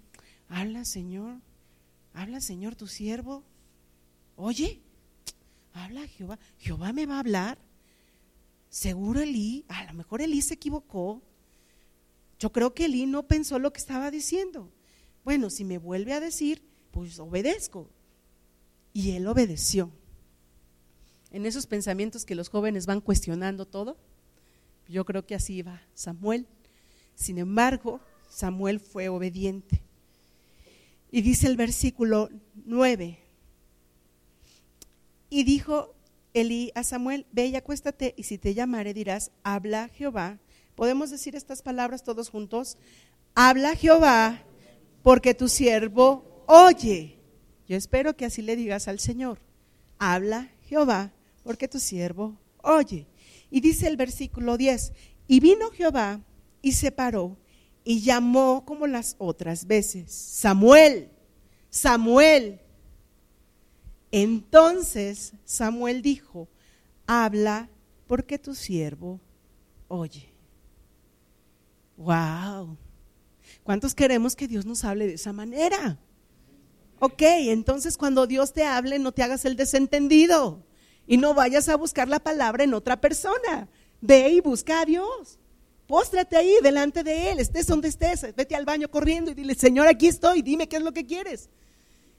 S1: habla Señor, habla Señor tu siervo, oye, habla Jehová, Jehová me va a hablar, seguro Elí, a lo mejor Elí se equivocó, yo creo que Elí no pensó lo que estaba diciendo, bueno, si me vuelve a decir, pues obedezco, y él obedeció. En esos pensamientos que los jóvenes van cuestionando todo, yo creo que así va Samuel. Sin embargo, Samuel fue obediente. Y dice el versículo 9. Y dijo Elí a Samuel, ve y acuéstate, y si te llamaré dirás, habla Jehová. ¿Podemos decir estas palabras todos juntos? Habla Jehová, porque tu siervo oye. Yo espero que así le digas al Señor. Habla Jehová, porque tu siervo oye. Y dice el versículo 10, y vino Jehová y se paró y llamó como las otras veces, Samuel, Samuel. Entonces Samuel dijo, habla porque tu siervo oye. Wow. ¿Cuántos queremos que Dios nos hable de esa manera? Ok, entonces cuando Dios te hable, no te hagas el desentendido y no vayas a buscar la palabra en otra persona. Ve y busca a Dios. Póstrate ahí delante de Él, estés donde estés, vete al baño corriendo y dile, Señor, aquí estoy, dime qué es lo que quieres.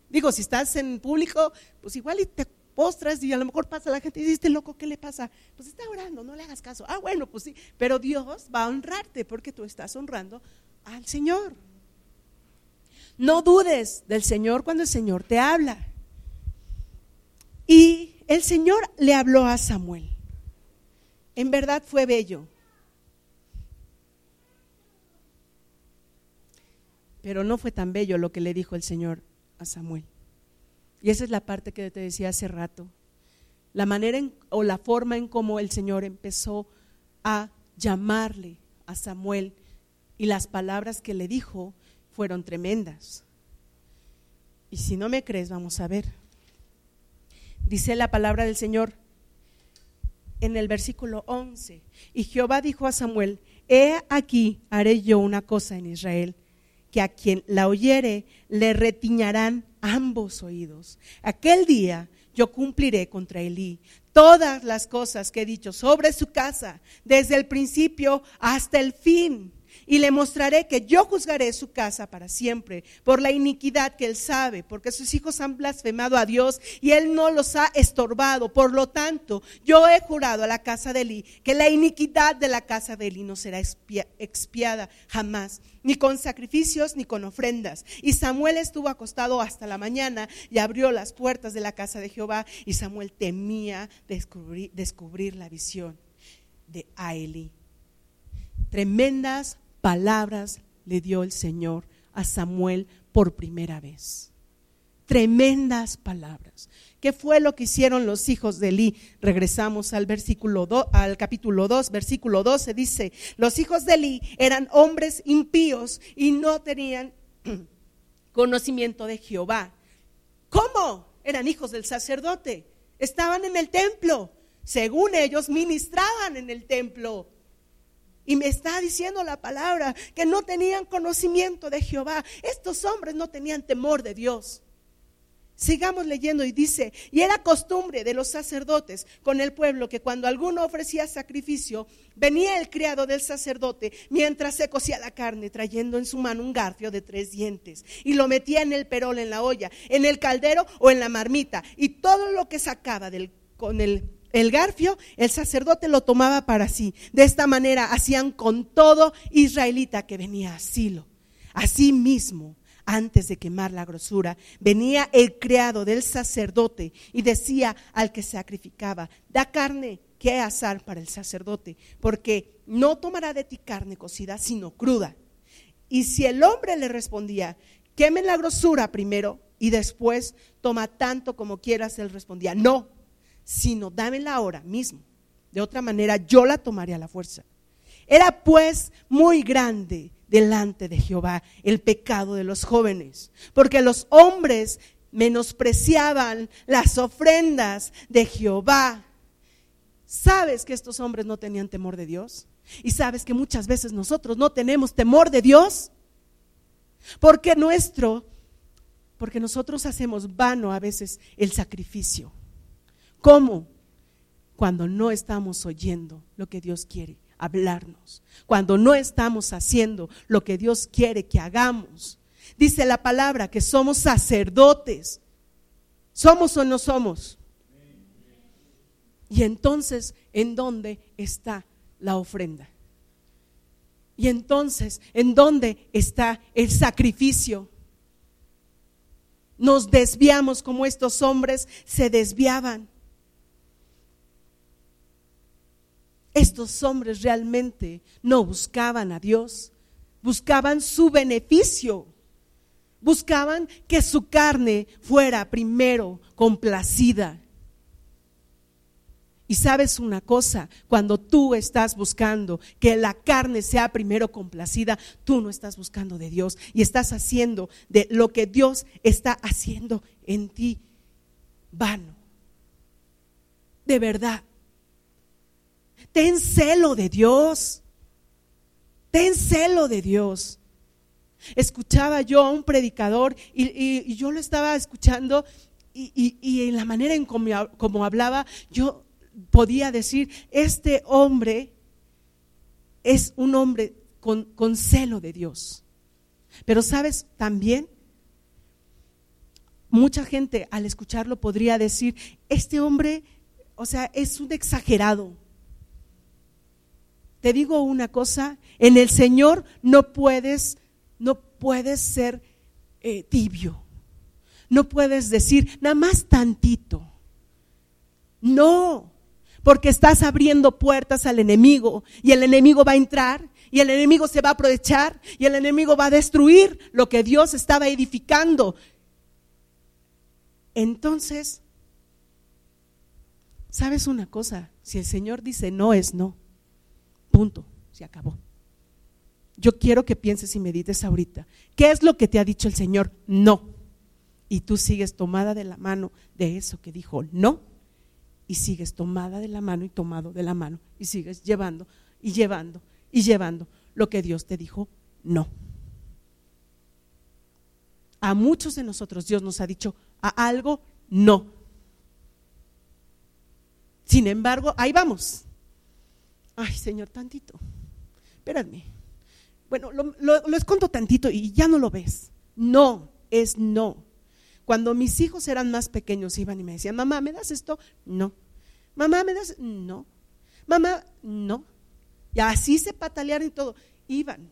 S1: Digo, si estás en público, pues igual y te postras y a lo mejor pasa la gente y dice, este loco, ¿qué le pasa? Pues está orando, no le hagas caso. Ah, bueno, pues sí, pero Dios va a honrarte porque tú estás honrando al Señor. No dudes del Señor cuando el Señor te habla. Y el Señor le habló a Samuel. En verdad fue bello. Pero no fue tan bello lo que le dijo el Señor a Samuel. Y esa es la parte que te decía hace rato. La manera o la forma en cómo el Señor empezó a llamarle a Samuel y las palabras que le dijo fueron tremendas. Y si no me crees, vamos a ver. Dice la palabra del Señor en el versículo 11. Y Jehová dijo a Samuel, he aquí haré yo una cosa en Israel que a quien la oyere le retiñarán ambos oídos. Aquel día yo cumpliré contra Elí todas las cosas que he dicho sobre su casa, desde el principio hasta el fin. Y le mostraré que yo juzgaré su casa para siempre por la iniquidad que él sabe, porque sus hijos han blasfemado a Dios y él no los ha estorbado. Por lo tanto, yo he jurado a la casa de Eli que la iniquidad de la casa de Eli no será expiada jamás, ni con sacrificios ni con ofrendas. Y Samuel estuvo acostado hasta la mañana y abrió las puertas de la casa de Jehová y Samuel temía descubrir, descubrir la visión de Eli. Tremendas palabras le dio el Señor a Samuel por primera vez. Tremendas palabras. ¿Qué fue lo que hicieron los hijos de Eli? Regresamos al versículo al capítulo 2, versículo 12 dice, "Los hijos de Eli eran hombres impíos y no tenían conocimiento de Jehová." ¿Cómo? Eran hijos del sacerdote. Estaban en el templo. Según ellos ministraban en el templo. Y me está diciendo la palabra que no tenían conocimiento de Jehová. Estos hombres no tenían temor de Dios. Sigamos leyendo y dice, y era costumbre de los sacerdotes con el pueblo que cuando alguno ofrecía sacrificio, venía el criado del sacerdote mientras se cocía la carne, trayendo en su mano un garfio de tres dientes, y lo metía en el perol, en la olla, en el caldero o en la marmita, y todo lo que sacaba del, con el el garfio, el sacerdote lo tomaba para sí. De esta manera hacían con todo israelita que venía a asilo. Así mismo, antes de quemar la grosura, venía el criado del sacerdote y decía al que sacrificaba, da carne que asar para el sacerdote, porque no tomará de ti carne cocida, sino cruda. Y si el hombre le respondía, queme la grosura primero y después toma tanto como quieras, él respondía, no sino dámela ahora mismo. De otra manera, yo la tomaré a la fuerza. Era pues muy grande delante de Jehová el pecado de los jóvenes, porque los hombres menospreciaban las ofrendas de Jehová. ¿Sabes que estos hombres no tenían temor de Dios? ¿Y sabes que muchas veces nosotros no tenemos temor de Dios? Porque nuestro, porque nosotros hacemos vano a veces el sacrificio. ¿Cómo? Cuando no estamos oyendo lo que Dios quiere hablarnos, cuando no estamos haciendo lo que Dios quiere que hagamos. Dice la palabra que somos sacerdotes. ¿Somos o no somos? Y entonces, ¿en dónde está la ofrenda? Y entonces, ¿en dónde está el sacrificio? Nos desviamos como estos hombres se desviaban. Estos hombres realmente no buscaban a Dios, buscaban su beneficio, buscaban que su carne fuera primero complacida. Y sabes una cosa, cuando tú estás buscando que la carne sea primero complacida, tú no estás buscando de Dios y estás haciendo de lo que Dios está haciendo en ti vano. De verdad. Ten celo de Dios. Ten celo de Dios. Escuchaba yo a un predicador y, yo lo estaba escuchando y, en la manera en como, hablaba, yo podía decir, este hombre es un hombre con, con celo de Dios. Pero sabes, también mucha gente al escucharlo podría decir, este hombre, o sea, es un exagerado. Te digo una cosa, en el Señor no puedes, no puedes ser eh, tibio. No puedes decir nada más tantito. No, porque estás abriendo puertas al enemigo y el enemigo va a entrar y el enemigo se va a aprovechar y el enemigo va a destruir lo que Dios estaba edificando. Entonces, ¿sabes una cosa? Si el Señor dice no es no. Punto, se acabó. Yo quiero que pienses y medites ahorita. ¿Qué es lo que te ha dicho el Señor? No. Y tú sigues tomada de la mano de eso que dijo no. Y sigues tomada de la mano y tomado de la mano. Y sigues llevando y llevando y llevando lo que Dios te dijo no. A muchos de nosotros Dios nos ha dicho a algo no. Sin embargo, ahí vamos. Ay, Señor, tantito. Espérame. Bueno, lo, lo, escondo tantito y ya no lo ves. No, es no. Cuando mis hijos eran más pequeños iban y me decían, mamá, ¿me das esto? No. Mamá, ¿me das? No. Mamá, no. Y así se patalearon y todo. Iban.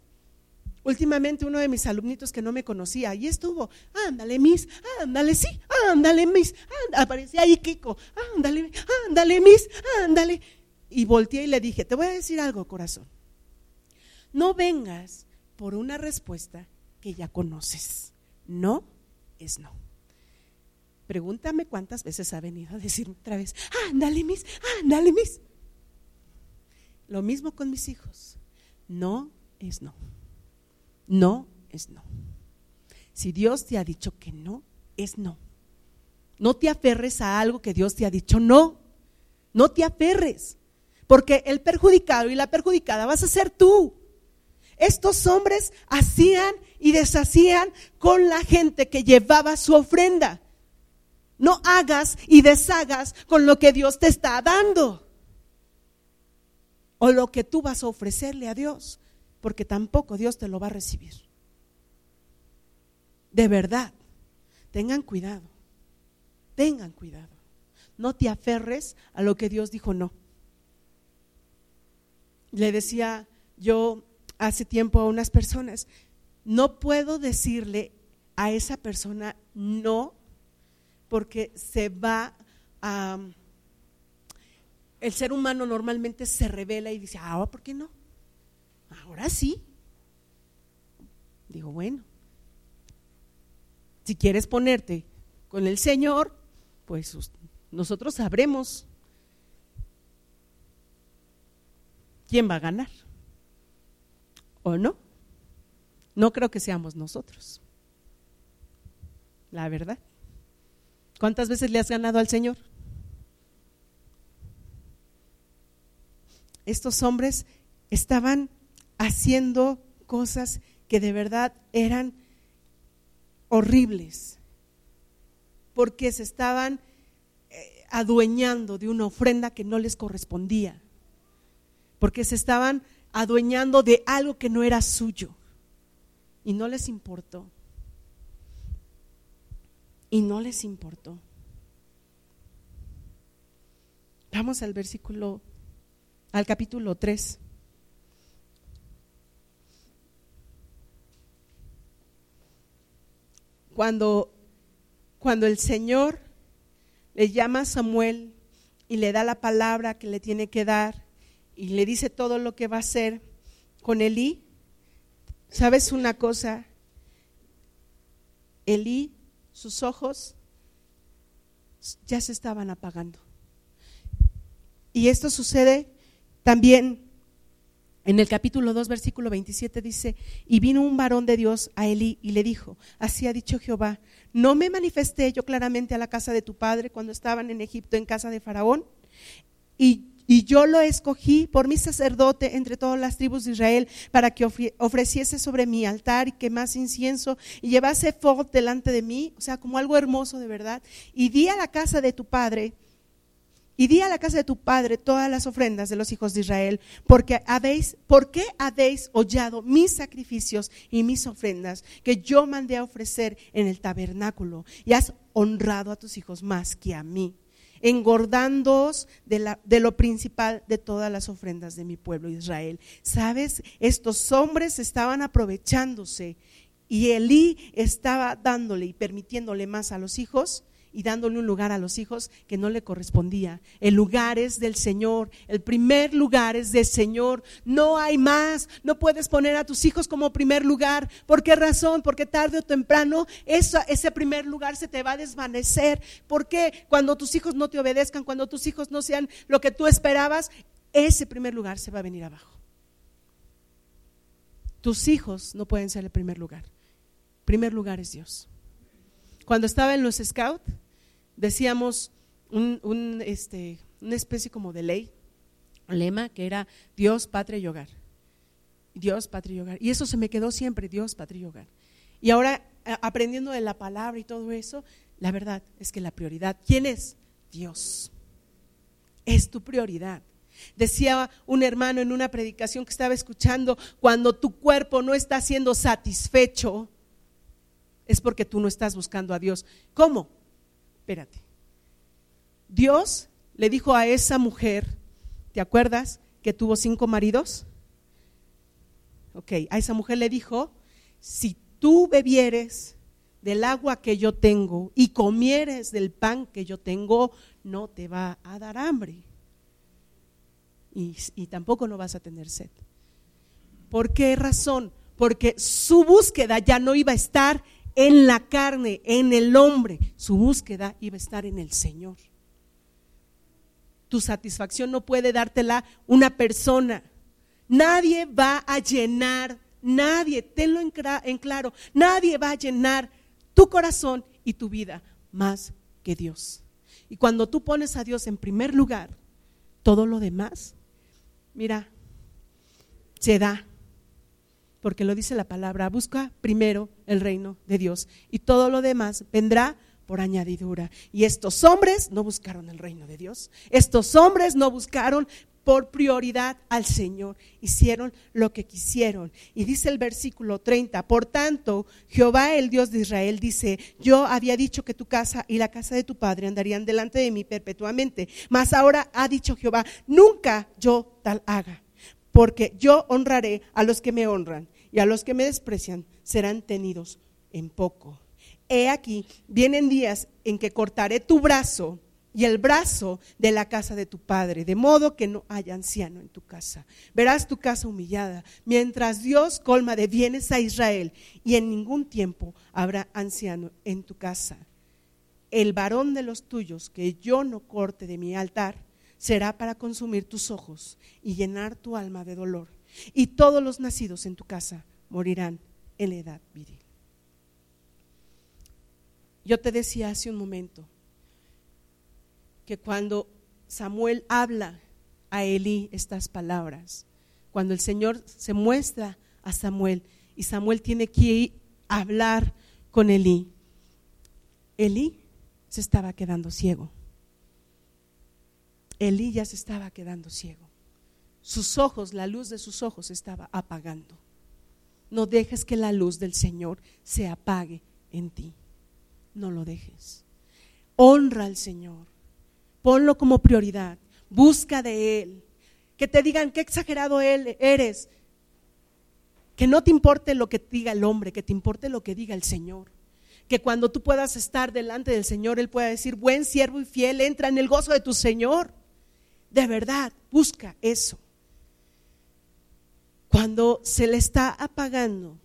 S1: Últimamente uno de mis alumnitos que no me conocía, y estuvo, ándale, Miss, ándale, sí, ándale, Miss, aparecía ahí Kiko, ándale, ándale, Miss, ándale. Y volteé y le dije, te voy a decir algo, corazón. No vengas por una respuesta que ya conoces. No es no. Pregúntame cuántas veces ha venido a decirme otra vez, ándale, Miss, ándale, Miss. Lo mismo con mis hijos. No es no. No es no. Si Dios te ha dicho que no, es no. No te aferres a algo que Dios te ha dicho no. No te aferres. Porque el perjudicado y la perjudicada vas a ser tú. Estos hombres hacían y deshacían con la gente que llevaba su ofrenda. No hagas y deshagas con lo que Dios te está dando. O lo que tú vas a ofrecerle a Dios porque tampoco Dios te lo va a recibir. De verdad, tengan cuidado, tengan cuidado. No te aferres a lo que Dios dijo no. Le decía yo hace tiempo a unas personas, no puedo decirle a esa persona no porque se va a... El ser humano normalmente se revela y dice, ah, ¿por qué no? ahora sí. Digo, bueno, si quieres ponerte con el Señor, pues nosotros sabremos quién va a ganar. ¿O no? No creo que seamos nosotros. La verdad. ¿Cuántas veces le has ganado al Señor? Estos hombres estaban haciendo cosas que de verdad eran horribles, porque se estaban eh, adueñando de una ofrenda que no les correspondía, porque se estaban adueñando de algo que no era suyo y no les importó. Y no les importó. Vamos al versículo, al capítulo 3. cuando, cuando el Señor le llama a Samuel y le da la palabra que le tiene que dar y le dice todo lo que va a hacer con Elí, ¿sabes una cosa? Elí, sus ojos ya se estaban apagando. Y esto sucede también en el capítulo 2, versículo 27 dice, y vino un varón de Dios a Elí y le dijo, así ha dicho Jehová, ¿no me manifesté yo claramente a la casa de tu padre cuando estaban en Egipto en casa de Faraón? Y, y yo lo escogí por mi sacerdote entre todas las tribus de Israel para que ofreciese sobre mi altar y quemase incienso y llevase fuego delante de mí, o sea, como algo hermoso de verdad. Y di a la casa de tu padre y di a la casa de tu padre todas las ofrendas de los hijos de Israel, porque habéis, ¿por qué habéis hollado mis sacrificios y mis ofrendas que yo mandé a ofrecer en el tabernáculo? Y has honrado a tus hijos más que a mí, engordándoos de, de lo principal de todas las ofrendas de mi pueblo Israel. ¿Sabes? Estos hombres estaban aprovechándose y Elí estaba dándole y permitiéndole más a los hijos y dándole un lugar a los hijos que no le correspondía. El lugar es del Señor, el primer lugar es del Señor, no hay más, no puedes poner a tus hijos como primer lugar. ¿Por qué razón? Porque tarde o temprano ese primer lugar se te va a desvanecer. Porque cuando tus hijos no te obedezcan, cuando tus hijos no sean lo que tú esperabas, ese primer lugar se va a venir abajo. Tus hijos no pueden ser el primer lugar. primer lugar es Dios. Cuando estaba en los scouts, decíamos este, una especie como de ley, lema, que era Dios, patria y hogar. Dios, patria y hogar. Y eso se me quedó siempre, Dios, patria y hogar. Y ahora, aprendiendo de la palabra y todo eso, la verdad es que la prioridad, ¿quién es? Dios. Es tu prioridad. Decía un hermano en una predicación que estaba escuchando, cuando tu cuerpo no está siendo satisfecho, es porque tú no estás buscando a Dios. ¿Cómo? Espérate. Dios le dijo a esa mujer, ¿te acuerdas que tuvo cinco maridos? Ok, a esa mujer le dijo, si tú bebieres del agua que yo tengo y comieres del pan que yo tengo, no te va a dar hambre. Y, y, tampoco no vas a tener sed. ¿Por qué razón? Porque su búsqueda ya no iba a estar en la carne, en el hombre, su búsqueda iba a estar en el Señor. Tu satisfacción no puede dártela una persona. Nadie va a llenar, nadie, tenlo en, en claro, nadie va a llenar tu corazón y tu vida más que Dios. Y cuando tú pones a Dios en primer lugar, todo lo demás, mira, se da. Porque lo dice la palabra, busca primero el reino de Dios y todo lo demás vendrá por añadidura. Y estos hombres no buscaron el reino de Dios. Estos hombres no buscaron por prioridad al Señor. Hicieron lo que quisieron. Y dice el versículo 30, por tanto, Jehová el Dios de Israel dice, yo había dicho que tu casa y la casa de tu padre andarían delante de mí perpetuamente. Mas ahora ha dicho Jehová, nunca yo tal haga, porque yo honraré a los que me honran y a los que me desprecian serán tenidos en poco he aquí, vienen días en que cortaré tu brazo y el brazo de la casa de tu padre, de modo que no haya anciano en tu casa. Verás tu casa humillada, mientras Dios colma de bienes a Israel, y en ningún tiempo habrá anciano en tu casa. El varón de los tuyos que yo no corte de mi altar será para consumir tus ojos y llenar tu alma de dolor. Y todos los nacidos en tu casa morirán en la edad viril. Yo te decía hace un momento que cuando Samuel habla a Elí estas palabras, cuando el Señor se muestra a Samuel y Samuel tiene que hablar con Elí, Elí se estaba quedando ciego. Elí ya se estaba quedando ciego. Sus ojos, la luz de sus ojos estaba apagando. No dejes que la luz del Señor se apague en ti no lo dejes. Honra al Señor. Ponlo como prioridad. Busca de Él. Que te digan qué exagerado él eres. Que no te importe lo que diga el hombre, que te importe lo que diga el Señor. Que cuando tú puedas estar delante del Señor, Él pueda decir, buen siervo y fiel, entra en el gozo de tu Señor. De verdad, busca eso. Cuando se le está apagando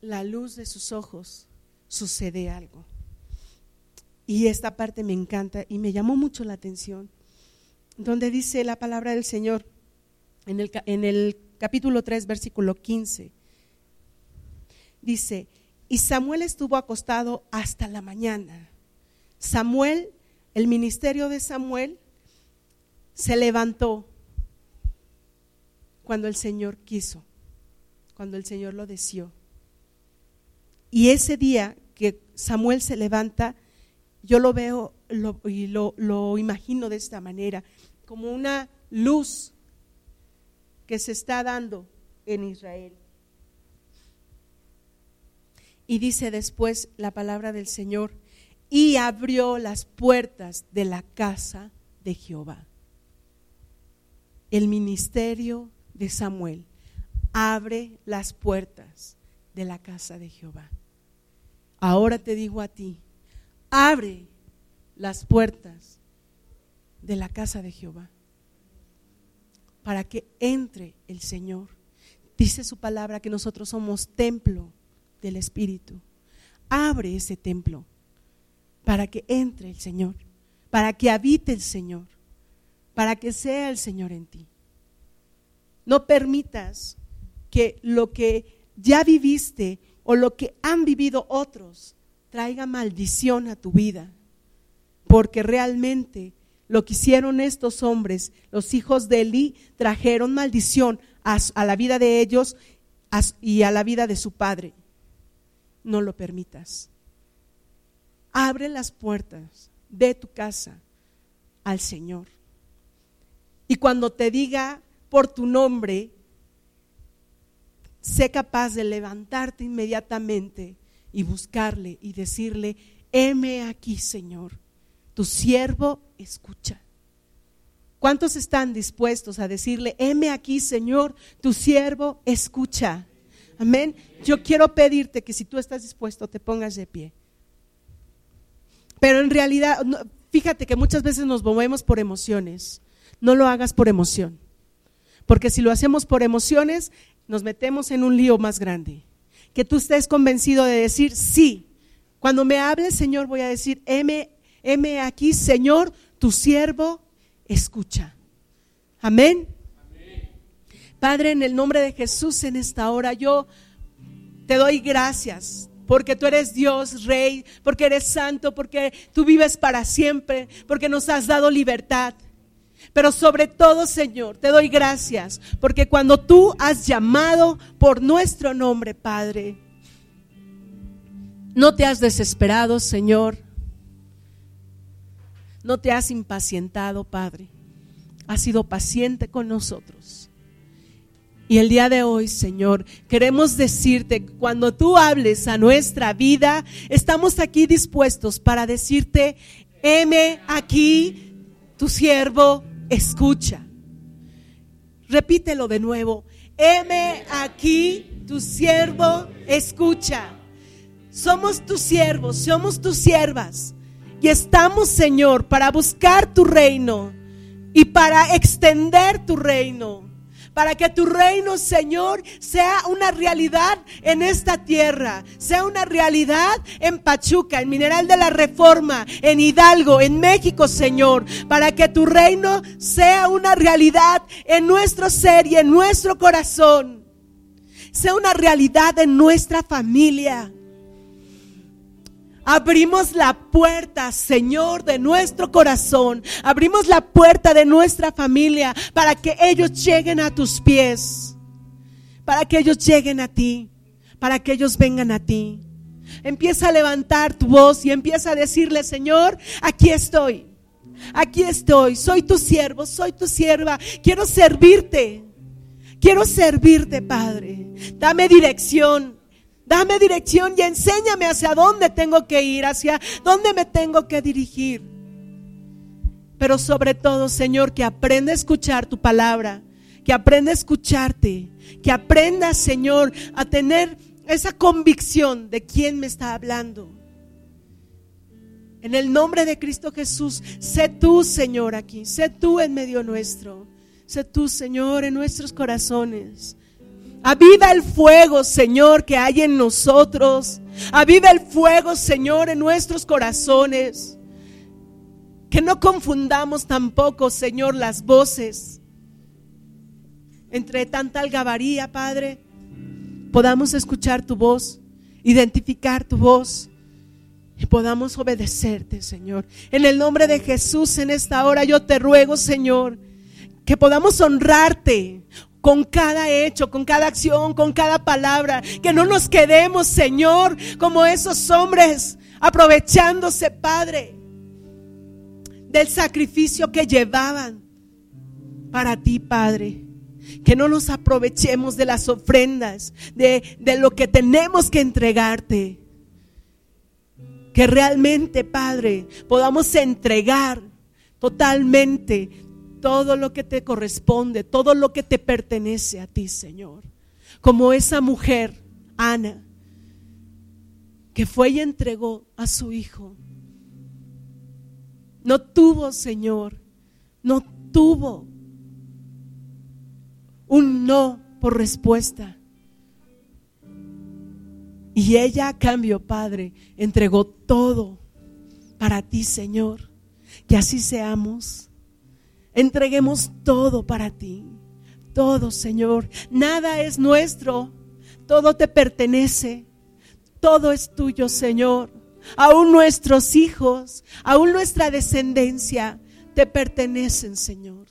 S1: la luz de sus ojos, sucede algo. Y esta parte me encanta y me llamó mucho la atención, donde dice la palabra del Señor en el, capítulo 3, versículo 15. Dice, y Samuel estuvo acostado hasta la mañana. Samuel, el ministerio de Samuel, se levantó cuando el Señor quiso, cuando el Señor lo deseó. Y ese día que Samuel se levanta, yo lo veo y lo, lo imagino de esta manera, como una luz que se está dando en Israel. Y dice después la palabra del Señor, y abrió las puertas de la casa de Jehová. El ministerio de Samuel abre las puertas de la casa de Jehová. Ahora te digo a ti, abre las puertas de la casa de Jehová para que entre el Señor. Dice su palabra que nosotros somos templo del Espíritu. Abre ese templo para que entre el Señor, para que habite el Señor, para que sea el Señor en ti. No permitas que lo que ya viviste o lo que han vivido otros traiga maldición a tu vida, porque realmente lo que hicieron estos hombres, los hijos de Eli, trajeron maldición a, la vida de ellos y a la vida de su padre. No lo permitas. Abre las puertas de tu casa al Señor. Y cuando te diga por tu nombre, sé capaz de levantarte inmediatamente y buscarle y decirle, heme aquí, Señor, tu siervo escucha. ¿Cuántos están dispuestos a decirle, heme aquí, Señor, tu siervo escucha? Amén. Yo quiero pedirte que si tú estás dispuesto, te pongas de pie. Pero en realidad, fíjate que muchas veces nos movemos por emociones. No lo hagas por emoción. Porque si lo hacemos por emociones, nos metemos en un lío más grande. Que tú estés convencido de decir, sí, cuando me hables, Señor, voy a decir, heme, heme aquí, Señor, tu siervo escucha. Amén. Padre, en el nombre de Jesús en esta hora, yo te doy gracias porque tú eres Dios, Rey, porque eres santo, porque tú vives para siempre, porque nos has dado libertad. Pero sobre todo, Señor, te doy gracias, porque cuando tú has llamado por nuestro nombre, Padre, no te has desesperado, Señor. No te has impacientado, Padre. Has sido paciente con nosotros. Y el día de hoy, Señor, queremos decirte, cuando tú hables a nuestra vida, estamos aquí dispuestos para decirte, heme aquí, tu siervo escucha. Repítelo de nuevo, heme aquí, tu siervo escucha. Somos tus siervos, somos tus siervas. Y estamos, Señor, para buscar tu reino y para extender tu reino para que tu reino, Señor, sea una realidad en esta tierra, sea una realidad en Pachuca, en Mineral de la Reforma, en Hidalgo, en México, Señor, para que tu reino sea una realidad en nuestro ser y en nuestro corazón, sea una realidad en nuestra familia. Abrimos la puerta, Señor, de nuestro corazón. Abrimos la puerta de nuestra familia para que ellos lleguen a tus pies. Para que ellos lleguen a ti. Para que ellos vengan a ti. Empieza a levantar tu voz y empieza a decirle, Señor, aquí estoy. Aquí estoy. Soy tu siervo, soy tu sierva. Quiero servirte. Quiero servirte, Padre. Dame dirección. Dame dirección y enséñame hacia dónde tengo que ir, hacia dónde me tengo que dirigir. Pero sobre todo, Señor, que aprenda a escuchar tu palabra, que aprenda a escucharte, que aprenda, Señor, a tener esa convicción de quién me está hablando. En el nombre de Cristo Jesús, sé tú, Señor, aquí, sé tú en medio nuestro, sé tú, Señor, en nuestros corazones. Aviva el fuego, Señor, que hay en nosotros. Aviva el fuego, Señor, en nuestros corazones. Que no confundamos tampoco, Señor, las voces. Entre tanta algabaría, Padre, podamos escuchar tu voz, identificar tu voz y podamos obedecerte, Señor. En el nombre de Jesús, en esta hora yo te ruego, Señor, que podamos honrarte, con cada hecho, con cada acción, con cada palabra. Que no nos quedemos, Señor, como esos hombres aprovechándose, Padre, del sacrificio que llevaban para ti, Padre. Que no nos aprovechemos de las ofrendas, de, de lo que tenemos que entregarte. Que realmente, Padre, podamos entregar totalmente todo lo que te corresponde, todo lo que te pertenece a ti, Señor. Como esa mujer, Ana, que fue y entregó a su hijo. No tuvo, Señor, no tuvo un no por respuesta. Y ella a cambio, Padre, entregó todo para ti, Señor. Que así seamos Entreguemos todo para ti. Todo, Señor. Nada es nuestro. Todo te pertenece. Todo es tuyo, Señor. Aún nuestros hijos, aún nuestra descendencia, te pertenecen, Señor.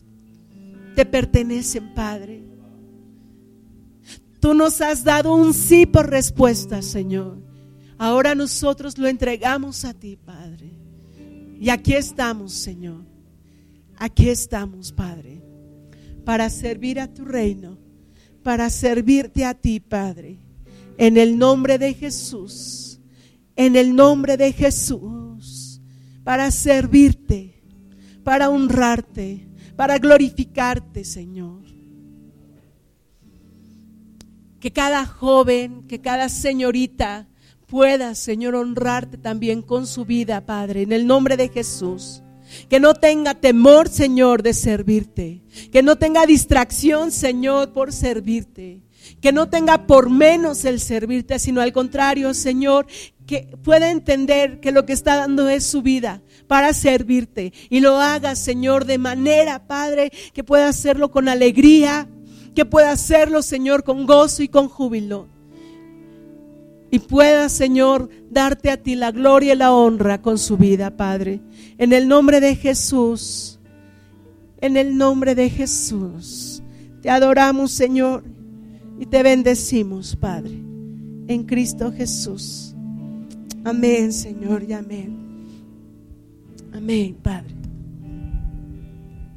S1: Te pertenecen, Padre. Tú nos has dado un sí por respuesta, Señor. Ahora nosotros lo entregamos a ti, Padre. Y aquí estamos, Señor. Aquí estamos, Padre. para servir a tu reino, para servirte a ti, Padre. En el nombre de Jesús, en el nombre de Jesús, para servirte, para honrarte, para glorificarte, Señor. Que cada joven, que cada señorita pueda, Señor, honrarte también con su vida, Padre, en el nombre de Jesús. Que no tenga temor, Señor, de servirte. Que no tenga distracción, Señor, por servirte. Que no tenga por menos el servirte, sino al contrario, Señor, que pueda entender que lo que está dando es su vida para servirte. Y lo haga, Señor, de manera, Padre, que pueda hacerlo con alegría, que pueda hacerlo, Señor, con gozo y con júbilo. Y pueda, Señor, darte a ti la gloria y la honra con su vida, Padre. En el nombre de Jesús, en el nombre de Jesús, te adoramos, Señor, y te bendecimos, Padre, en Cristo Jesús. Amén, Señor, y amén. Amén, Padre.